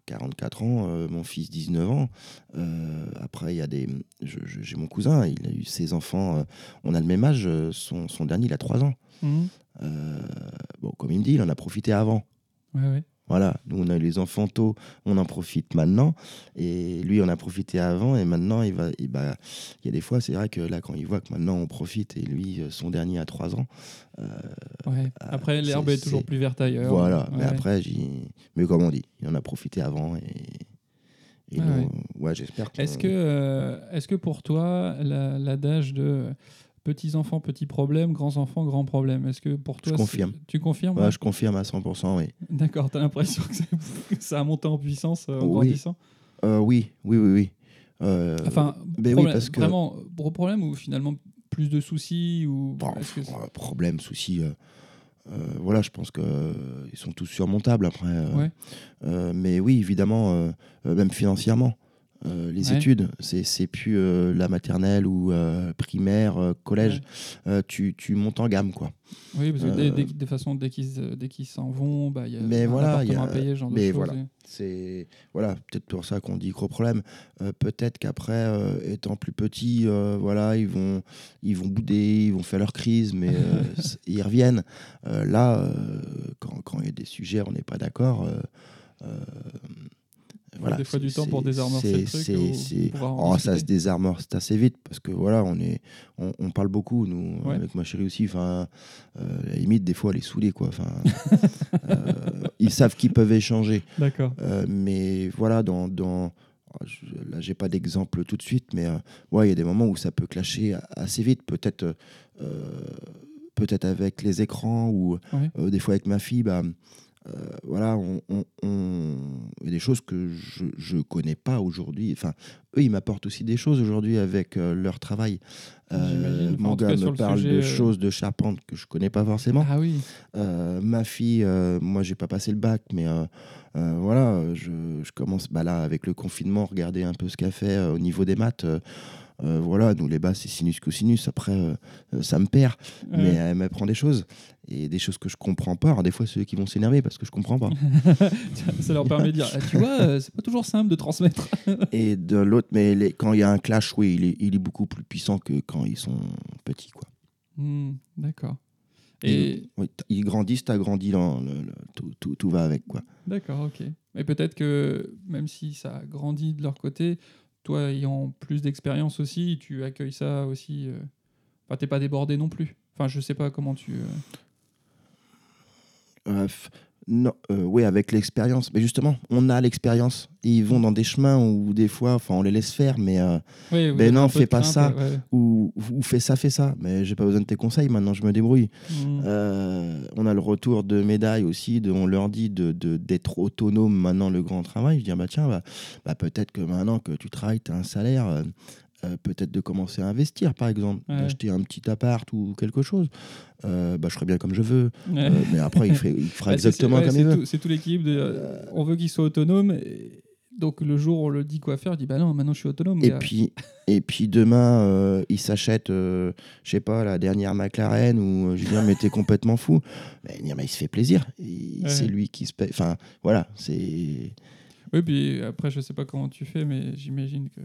44 ans, euh, mon fils 19 ans. Euh, après, il y a des. J'ai mon cousin, il a eu ses enfants. euh, on a le même âge. euh, Son, son dernier, il a 3 ans. Mhm. Euh, bon, comme il me dit, il en a profité avant. Ouais, ouais. Voilà, nous on a eu les enfants tôt, on en profite maintenant. Et lui, on a profité avant et maintenant, il va, il, va- il y a des fois, c'est vrai que là, quand il voit que maintenant on profite et lui, euh, son dernier a 3 ans, Ouais. Après, c'est- l'herbe est, toujours plus verte ailleurs. voilà. Ouais, Mais après, mais comme on dit, il en a profité avant et, et Ah nous, ouais. ouais, j'espère que. Est-ce que, euh, est-ce que pour toi, la- l'adage de petits enfants, petits problèmes, grands enfants, grands problèmes, est-ce que pour toi, c'est- confirme. Tu confirmes Ouais, je confirme à 100%, oui. D'accord, tu as l'impression [laughs] que, ça a monté en puissance euh, en Oui. grandissant? Euh, oui, oui, oui, oui. Euh, Enfin, ben oui, problème- parce que- vraiment, gros problème ou finalement plus de soucis ou Bon, que problème, souci. euh, voilà, je pense que euh, ils sont tous surmontables après. Ouais. mais oui, évidemment, même financièrement. Euh, les Ouais. études, c'est c'est plus euh, la maternelle ou euh, primaire, collège. Tu, tu montes en gamme, quoi. Oui, parce que dès, dès- de façon, dès qu'ils se- dès qu'ils s'en vont, bah, il y a Mais un voilà, il y a- à payer, genre mais voilà. et- C'est voilà, peut-être pour ça qu'on dit gros problème. Peut-être qu'après, étant plus petits, voilà, ils vont, ils vont bouder, ils vont faire leur crise, mais [laughs] ils reviennent. Là, quand quand il y a des sujets, on n'est pas d'accord. Voilà, des fois du temps pour c'est- désamorcer le c'est- truc c'est- ou c'est- pouvoir en Oh, ça se c'est assez vite parce que voilà, on est, on, on parle beaucoup nous Ouais. avec ma chérie aussi. Enfin, euh, la limite des fois elle est saoulée quoi. Enfin, [laughs] euh, ils savent qu'ils peuvent échanger. D'accord. Euh, mais voilà, dans, dans oh, je- là, j'ai pas d'exemple tout de suite, mais ouais, il y a des moments où ça peut clasher assez vite, peut-être, peut-être avec les écrans ou Ouais. des fois avec ma fille. Bah, euh, voilà, on, on- on- il y a des choses que je je connais pas aujourd'hui. Enfin, eux, ils m'apportent aussi des choses aujourd'hui avec euh, leur travail. En mon gars me le parle sujet, de euh, choses de charpente que je connais pas forcément. Ah oui. Euh, ma fille, euh, moi, j'ai pas passé le bac, mais euh, euh, voilà, euh, je, je commence bah, là avec le confinement, regarder un peu ce qu'elle fait euh, au niveau des maths. Euh, voilà, nous les bas c'est sinus cosinus. Après, euh, euh, ça me perd, mais elle m'apprend des choses et des choses que je comprends pas. Alors des fois, ceux qui vont s'énerver parce que je comprends pas. [laughs] ça leur permet de dire, Ah, tu vois, c'est pas toujours simple de transmettre. [laughs] et de l'autre, mais les- quand il y a un clash, oui, il est, il est beaucoup plus puissant que quand ils sont petits, quoi. Hmm, D'accord. Et, Et oui, ils grandissent, t'as grandi, dans le- le- tout, tout, tout va avec, quoi. d'accord, ok. Mais peut-être que même si ça a grandi de leur côté, toi ayant plus d'expérience aussi, tu accueilles ça aussi. euh, Enfin, t'es pas débordé non plus. Enfin, je sais pas comment tu. euh, Euh, non, euh, oui, avec l'expérience. Mais justement, on a l'expérience. Ils vont dans des chemins où des fois, enfin, on les laisse faire, mais euh, vous Ben non, fais pas crainte, ça. ouais. ou, ou fais ça, fais ça. Mais j'ai pas besoin de tes conseils. Maintenant, je me débrouille. Hmm. Euh, on a le retour de médaille aussi. De, on leur dit de de- d'être autonome maintenant le grand travail. Je dis ah bah tiens, bah, bah, peut-être que maintenant que tu travailles, tu as un salaire. Euh, peut-être de commencer à investir, par exemple, Ouais. d'acheter un petit appart ou quelque chose. Euh, bah, je ferai bien comme je veux. Ouais. Euh, mais après, il, [laughs] fera Bah, exactement ouais, comme il veut. C'est tout l'équilibre. on veut qu'il soit autonome. et donc le jour où on le dit quoi faire, il dit bah non, maintenant je suis autonome. Et gars. puis, et puis demain, il s'achète, je sais pas, la dernière McLaren ou dire, mais t'es complètement fou. Mais, mais il se fait plaisir. C'est lui qui se paye. Enfin, voilà, c'est. Oui, puis après, je sais pas comment tu fais, mais j'imagine que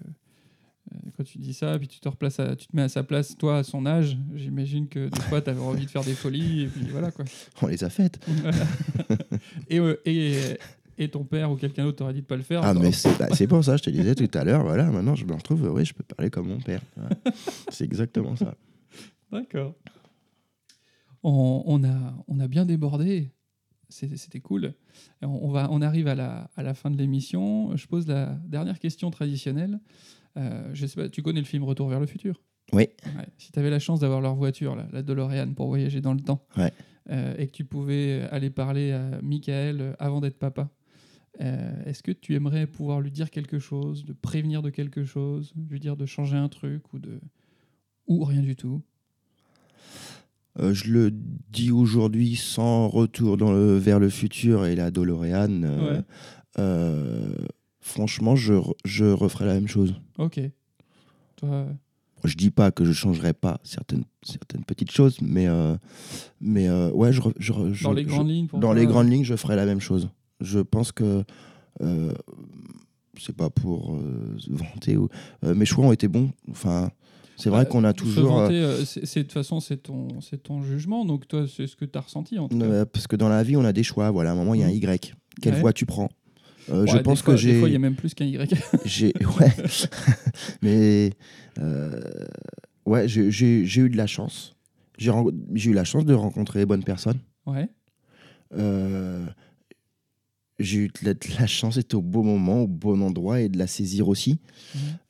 quand tu dis ça, puis tu te replaces, à, tu te mets à sa place, toi, à son âge, j'imagine que des fois, tu avais envie de faire des folies, et puis voilà quoi. [laughs] On les a faites. [laughs] et, euh, et, et ton père ou quelqu'un d'autre t'aurait dit de pas le faire. Ah, mais c'est bah, pour ça, je te disais tout à l'heure, voilà, maintenant je me retrouve, oui, je peux parler comme mon père. C'est exactement ça. [laughs] D'accord. On, on a, on a bien débordé. C'était cool. On va, on arrive à la, à la fin de l'émission. Je pose la dernière question traditionnelle. Euh, je sais pas, tu connais le film Retour vers le futur? Oui. Ouais. Si tu avais la chance d'avoir leur voiture, là, la DeLorean, pour voyager dans le temps, Ouais. euh, et que tu pouvais aller parler à Michael avant d'être papa, euh, est-ce que tu aimerais pouvoir lui dire quelque chose, de prévenir de quelque chose, lui dire de changer un truc ou de ou rien du tout? Euh, je le dis aujourd'hui sans retour dans le, vers le futur et la DeLorean. euh, Ouais. Euh, franchement, je, je referai la même chose. Ok. Toi, Je dis pas que je changerai pas certaines, certaines petites choses, mais, euh, mais euh, ouais, je, je je- dans les grandes lignes, dans toi, les grandes lignes, je ferai la même chose. Je pense que euh, c'est pas pour euh, se vanter, ou, euh, mes choix ont été bons. Enfin, c'est vrai Bah, qu'on a toujours. euh, vanter, euh, c'est c'est- de toute façon, c'est ton, c'est ton jugement, donc toi, c'est ce que tu as ressenti en tout cas. euh, parce que dans la vie, on a des choix. Voilà, à un moment, il y a un. Y. Quelle Ouais. voie tu prends? Euh, Ouais, Je des pense fois- que Des fois, il y j'ai. a même plus qu'un Y. [laughs] j'ai ouais. [laughs] Mais euh, ouais, j'ai- j'ai j'ai eu de la chance. J'ai ren- j'ai eu la chance de rencontrer les bonnes personnes. ouais. Euh, j'ai eu de la, de la chance d'être au bon moment, au bon endroit et de la saisir aussi.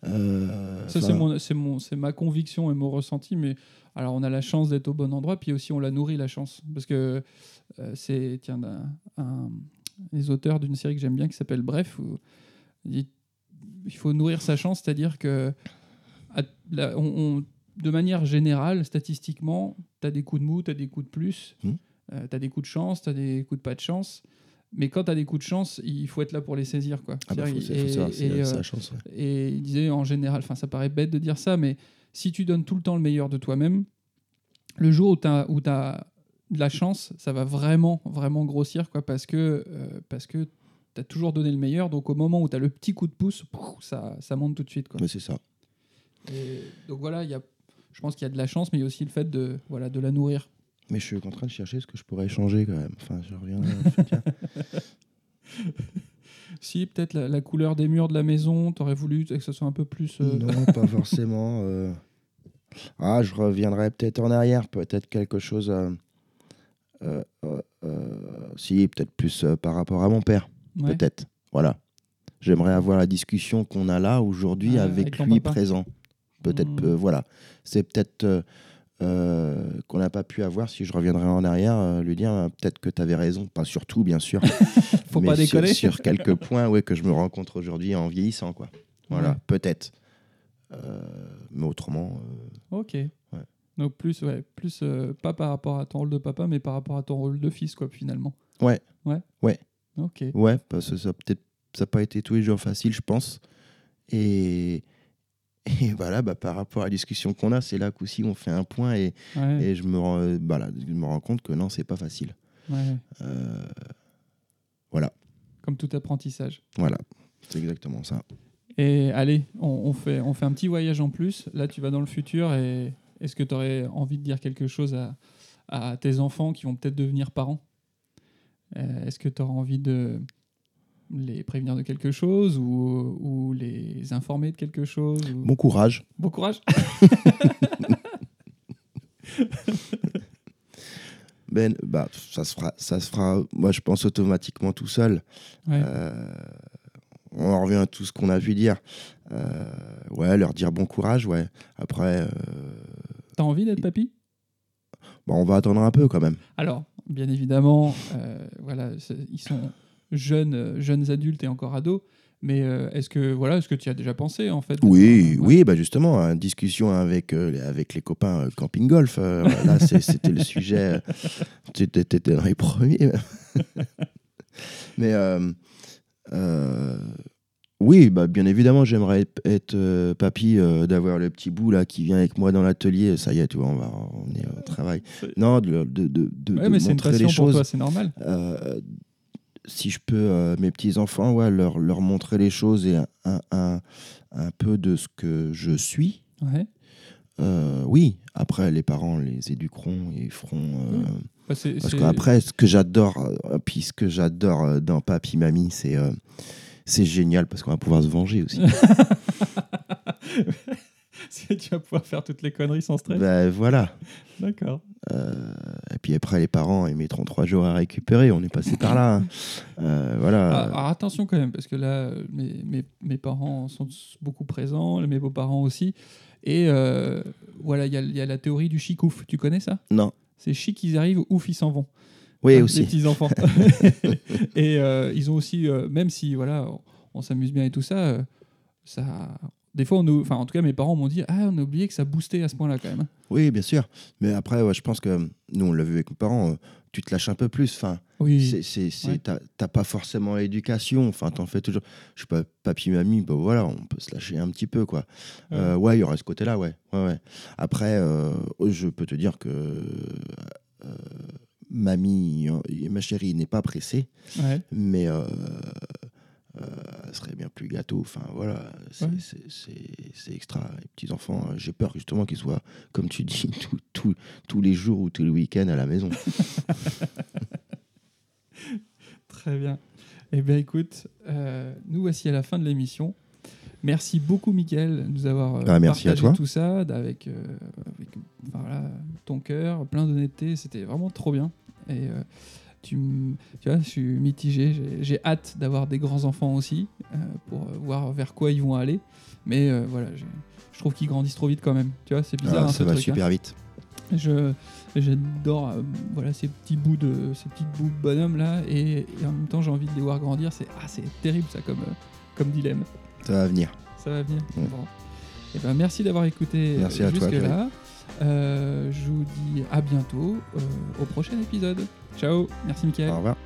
Mhm. Ça, c'est mon, c'est mon, c'est ma conviction et mon ressenti. Mais alors, on a la chance d'être au bon endroit, puis aussi on la nourrit la chance, parce que euh, c'est tiens un, un- les auteurs d'une série que j'aime bien qui s'appelle Bref. Où il dit, il faut nourrir sa chance, c'est-à-dire que à- la- on- on- de manière générale, statistiquement, tu as des coups de mou, tu as des coups de plus, Mhm. tu as des coups de chance, tu as des coups de pas de chance. Mais quand tu as des coups de chance, il faut être là pour les saisir. Quoi. Ah bah, faut, faut savoir, et, euh, la chance. ouais. et il disait en général, enfin ça paraît bête de dire ça, mais si tu donnes tout le temps le meilleur de toi-même, le jour où tu as de la chance, ça va vraiment, vraiment grossir, quoi, parce que, euh, parce que tu as toujours donné le meilleur. Donc au moment où tu as le petit coup de pouce, ça, ça monte tout de suite. Quoi. Mais c'est ça. Et donc voilà, il y a, je pense qu'il y a de la chance, mais il y a aussi le fait de, voilà, de la nourrir. Mais je suis en train de chercher ce que je pourrais changer quand même. Enfin, je tiens. [laughs] Si, peut-être la, la couleur des murs de la maison, tu aurais voulu que ce soit un peu plus... euh, Non, pas [laughs] forcément. euh. Ah, je reviendrai peut-être en arrière, peut-être quelque chose. euh, si, peut-être plus euh, par rapport à mon père, ouais. peut-être. Voilà. J'aimerais avoir la discussion qu'on a là aujourd'hui avec, lui présent. Peut-être, euh, voilà. C'est peut-être euh, euh, qu'on n'a pas pu avoir. Si je reviendrais en arrière, euh, lui dire euh, peut-être que tu avais raison. Pas sur tout, bien sûr. [laughs] Faut mais pas sur- déconner. Sur, [laughs] quelques points ouais, que je me rencontre aujourd'hui en vieillissant. Quoi. Voilà, Ouais. peut-être. Euh, mais autrement, euh, Ok. Donc plus, ouais, plus euh, pas par rapport à ton rôle de papa, mais par rapport à ton rôle de fils, quoi, finalement. Ouais. Ouais. Ouais. Ok. ouais, parce que ça peut-être ça n'a pas été tous les jours facile, je pense. Et, et [laughs] voilà, bah, par rapport à la discussion qu'on a, c'est là qu'aussi on fait un point et, Ouais. et je, me rends, euh, voilà, je me rends compte que non, c'est pas facile. ouais. Euh, voilà, Comme tout apprentissage. voilà, c'est exactement ça. Et allez, on, on fait, on fait un petit voyage en plus. Là, tu vas dans le futur et est-ce que tu aurais envie de dire quelque chose à, à tes enfants qui vont peut-être devenir parents? Euh, Est-ce que tu auras envie de les prévenir de quelque chose ou, ou les informer de quelque chose ou- Bon courage. Bon courage [laughs] Ben, bah, ça se fera, ça se fera, moi je pense automatiquement tout seul. Ouais. Euh, on en revient à tout ce qu'on a pu dire. Euh, ouais, leur dire bon courage, ouais. Après, T'as envie d'être papy? Bon, on va attendre un peu quand même. Alors, bien évidemment, euh, voilà, ils sont jeunes, euh, jeunes adultes et encore ados. Mais euh, est-ce que voilà, est-ce que tu as déjà pensé en fait? Oui, Ouais. oui, bah justement, hein, discussion avec, euh, les- avec les copains euh, camping golf. là, [laughs] c'était le sujet. T'étais t'étais dans les premiers. [laughs] Mais oui, bah, bien évidemment, j'aimerais être, être, euh, papy, euh, d'avoir le petit bout là qui vient avec moi dans l'atelier. Ça y est, tu vois, on, va, on est au travail. Non, de, de, de, de- Ouais, mais c'est une passion pour toi, c'est normal. Euh, si je peux, mes petits-enfants, ouais, leur, leur montrer les choses et un, un, un- un peu de ce que je suis. Ouais. Oui, après, les parents les éduqueront et feront. Bah, Parce qu'après, ce que j'adore, puis ce que j'adore dans Papy Mamie, c'est c'est génial parce qu'on va pouvoir se venger aussi. [laughs] tu vas pouvoir faire toutes les conneries sans stress. ben voilà. D'accord. Euh, et puis après, les parents, ils mettront trois jours à récupérer. On est passé par là. hein. [laughs] Euh, voilà. Ah, alors attention quand même, parce que là, mes, mes, mes parents sont beaucoup présents, mes beaux-parents aussi. Et euh, voilà, il y, y a la théorie du chic ouf. Tu connais ça? Non. C'est chic, ils arrivent, ouf, ils s'en vont. Oui, Hein, Les aussi. petits-enfants. [laughs] et euh, ils ont aussi, euh, même si voilà, on, on s'amuse bien et tout ça, euh, ça. Des fois, on, enfin, en tout cas, mes parents m'ont dit Ah, on a oublié que ça boostait à ce point-là quand même. Oui, bien sûr. Mais après, ouais, je pense que nous, on l'a vu avec mes parents, tu te lâches un peu plus. Enfin, Oui. c'est, Ouais. t'as, pas forcément l'éducation. Enfin, t'en fais toujours. Je suis pas papy, mamie, bah voilà, on peut se lâcher un petit peu, quoi. Ouais. Ouais, il y aurait ce côté-là, ouais. ouais. Après, je peux te dire que mamie, euh, ma chérie, n'est pas pressée, Ouais. mais euh, euh, elle serait bien plus gâteau. Enfin, voilà, c'est, Ouais. extra. Les petits-enfants, euh, j'ai peur justement qu'ils soient, comme tu dis, [laughs] tout- tout- tous les jours ou tous les week-ends à la maison. [laughs] Très bien. Eh bien, écoute, euh, nous voici à la fin de l'émission. Merci beaucoup, Mickaël, de nous avoir euh, Ah, merci à partagé toi. tout ça avec, euh, avec, enfin, voilà, ton cœur, plein d'honnêteté. C'était vraiment trop bien. Et euh, tu, vois, je suis mitigé. J'ai- hâte d'avoir des grands-enfants aussi euh, pour voir vers quoi ils vont aller. Mais voilà, je trouve qu'ils grandissent trop vite quand même. Tu vois, c'est bizarre Ah, hein, ça ce va truc. hein. super vite. Je j'adore euh, voilà ces petits bouts de ces petits bouts de bonhomme là et, et en même temps j'ai envie de les voir grandir. C'est ah c'est terrible ça comme euh, comme dilemme. Ça va venir. Ça va venir. Ouais. Bon. Eh ben, merci d'avoir écouté Merci à toi, jusque là. je vous dis à bientôt euh, au prochain épisode. Ciao. Merci Mickaël. Au revoir.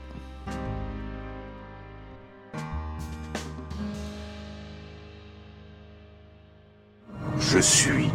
Je suis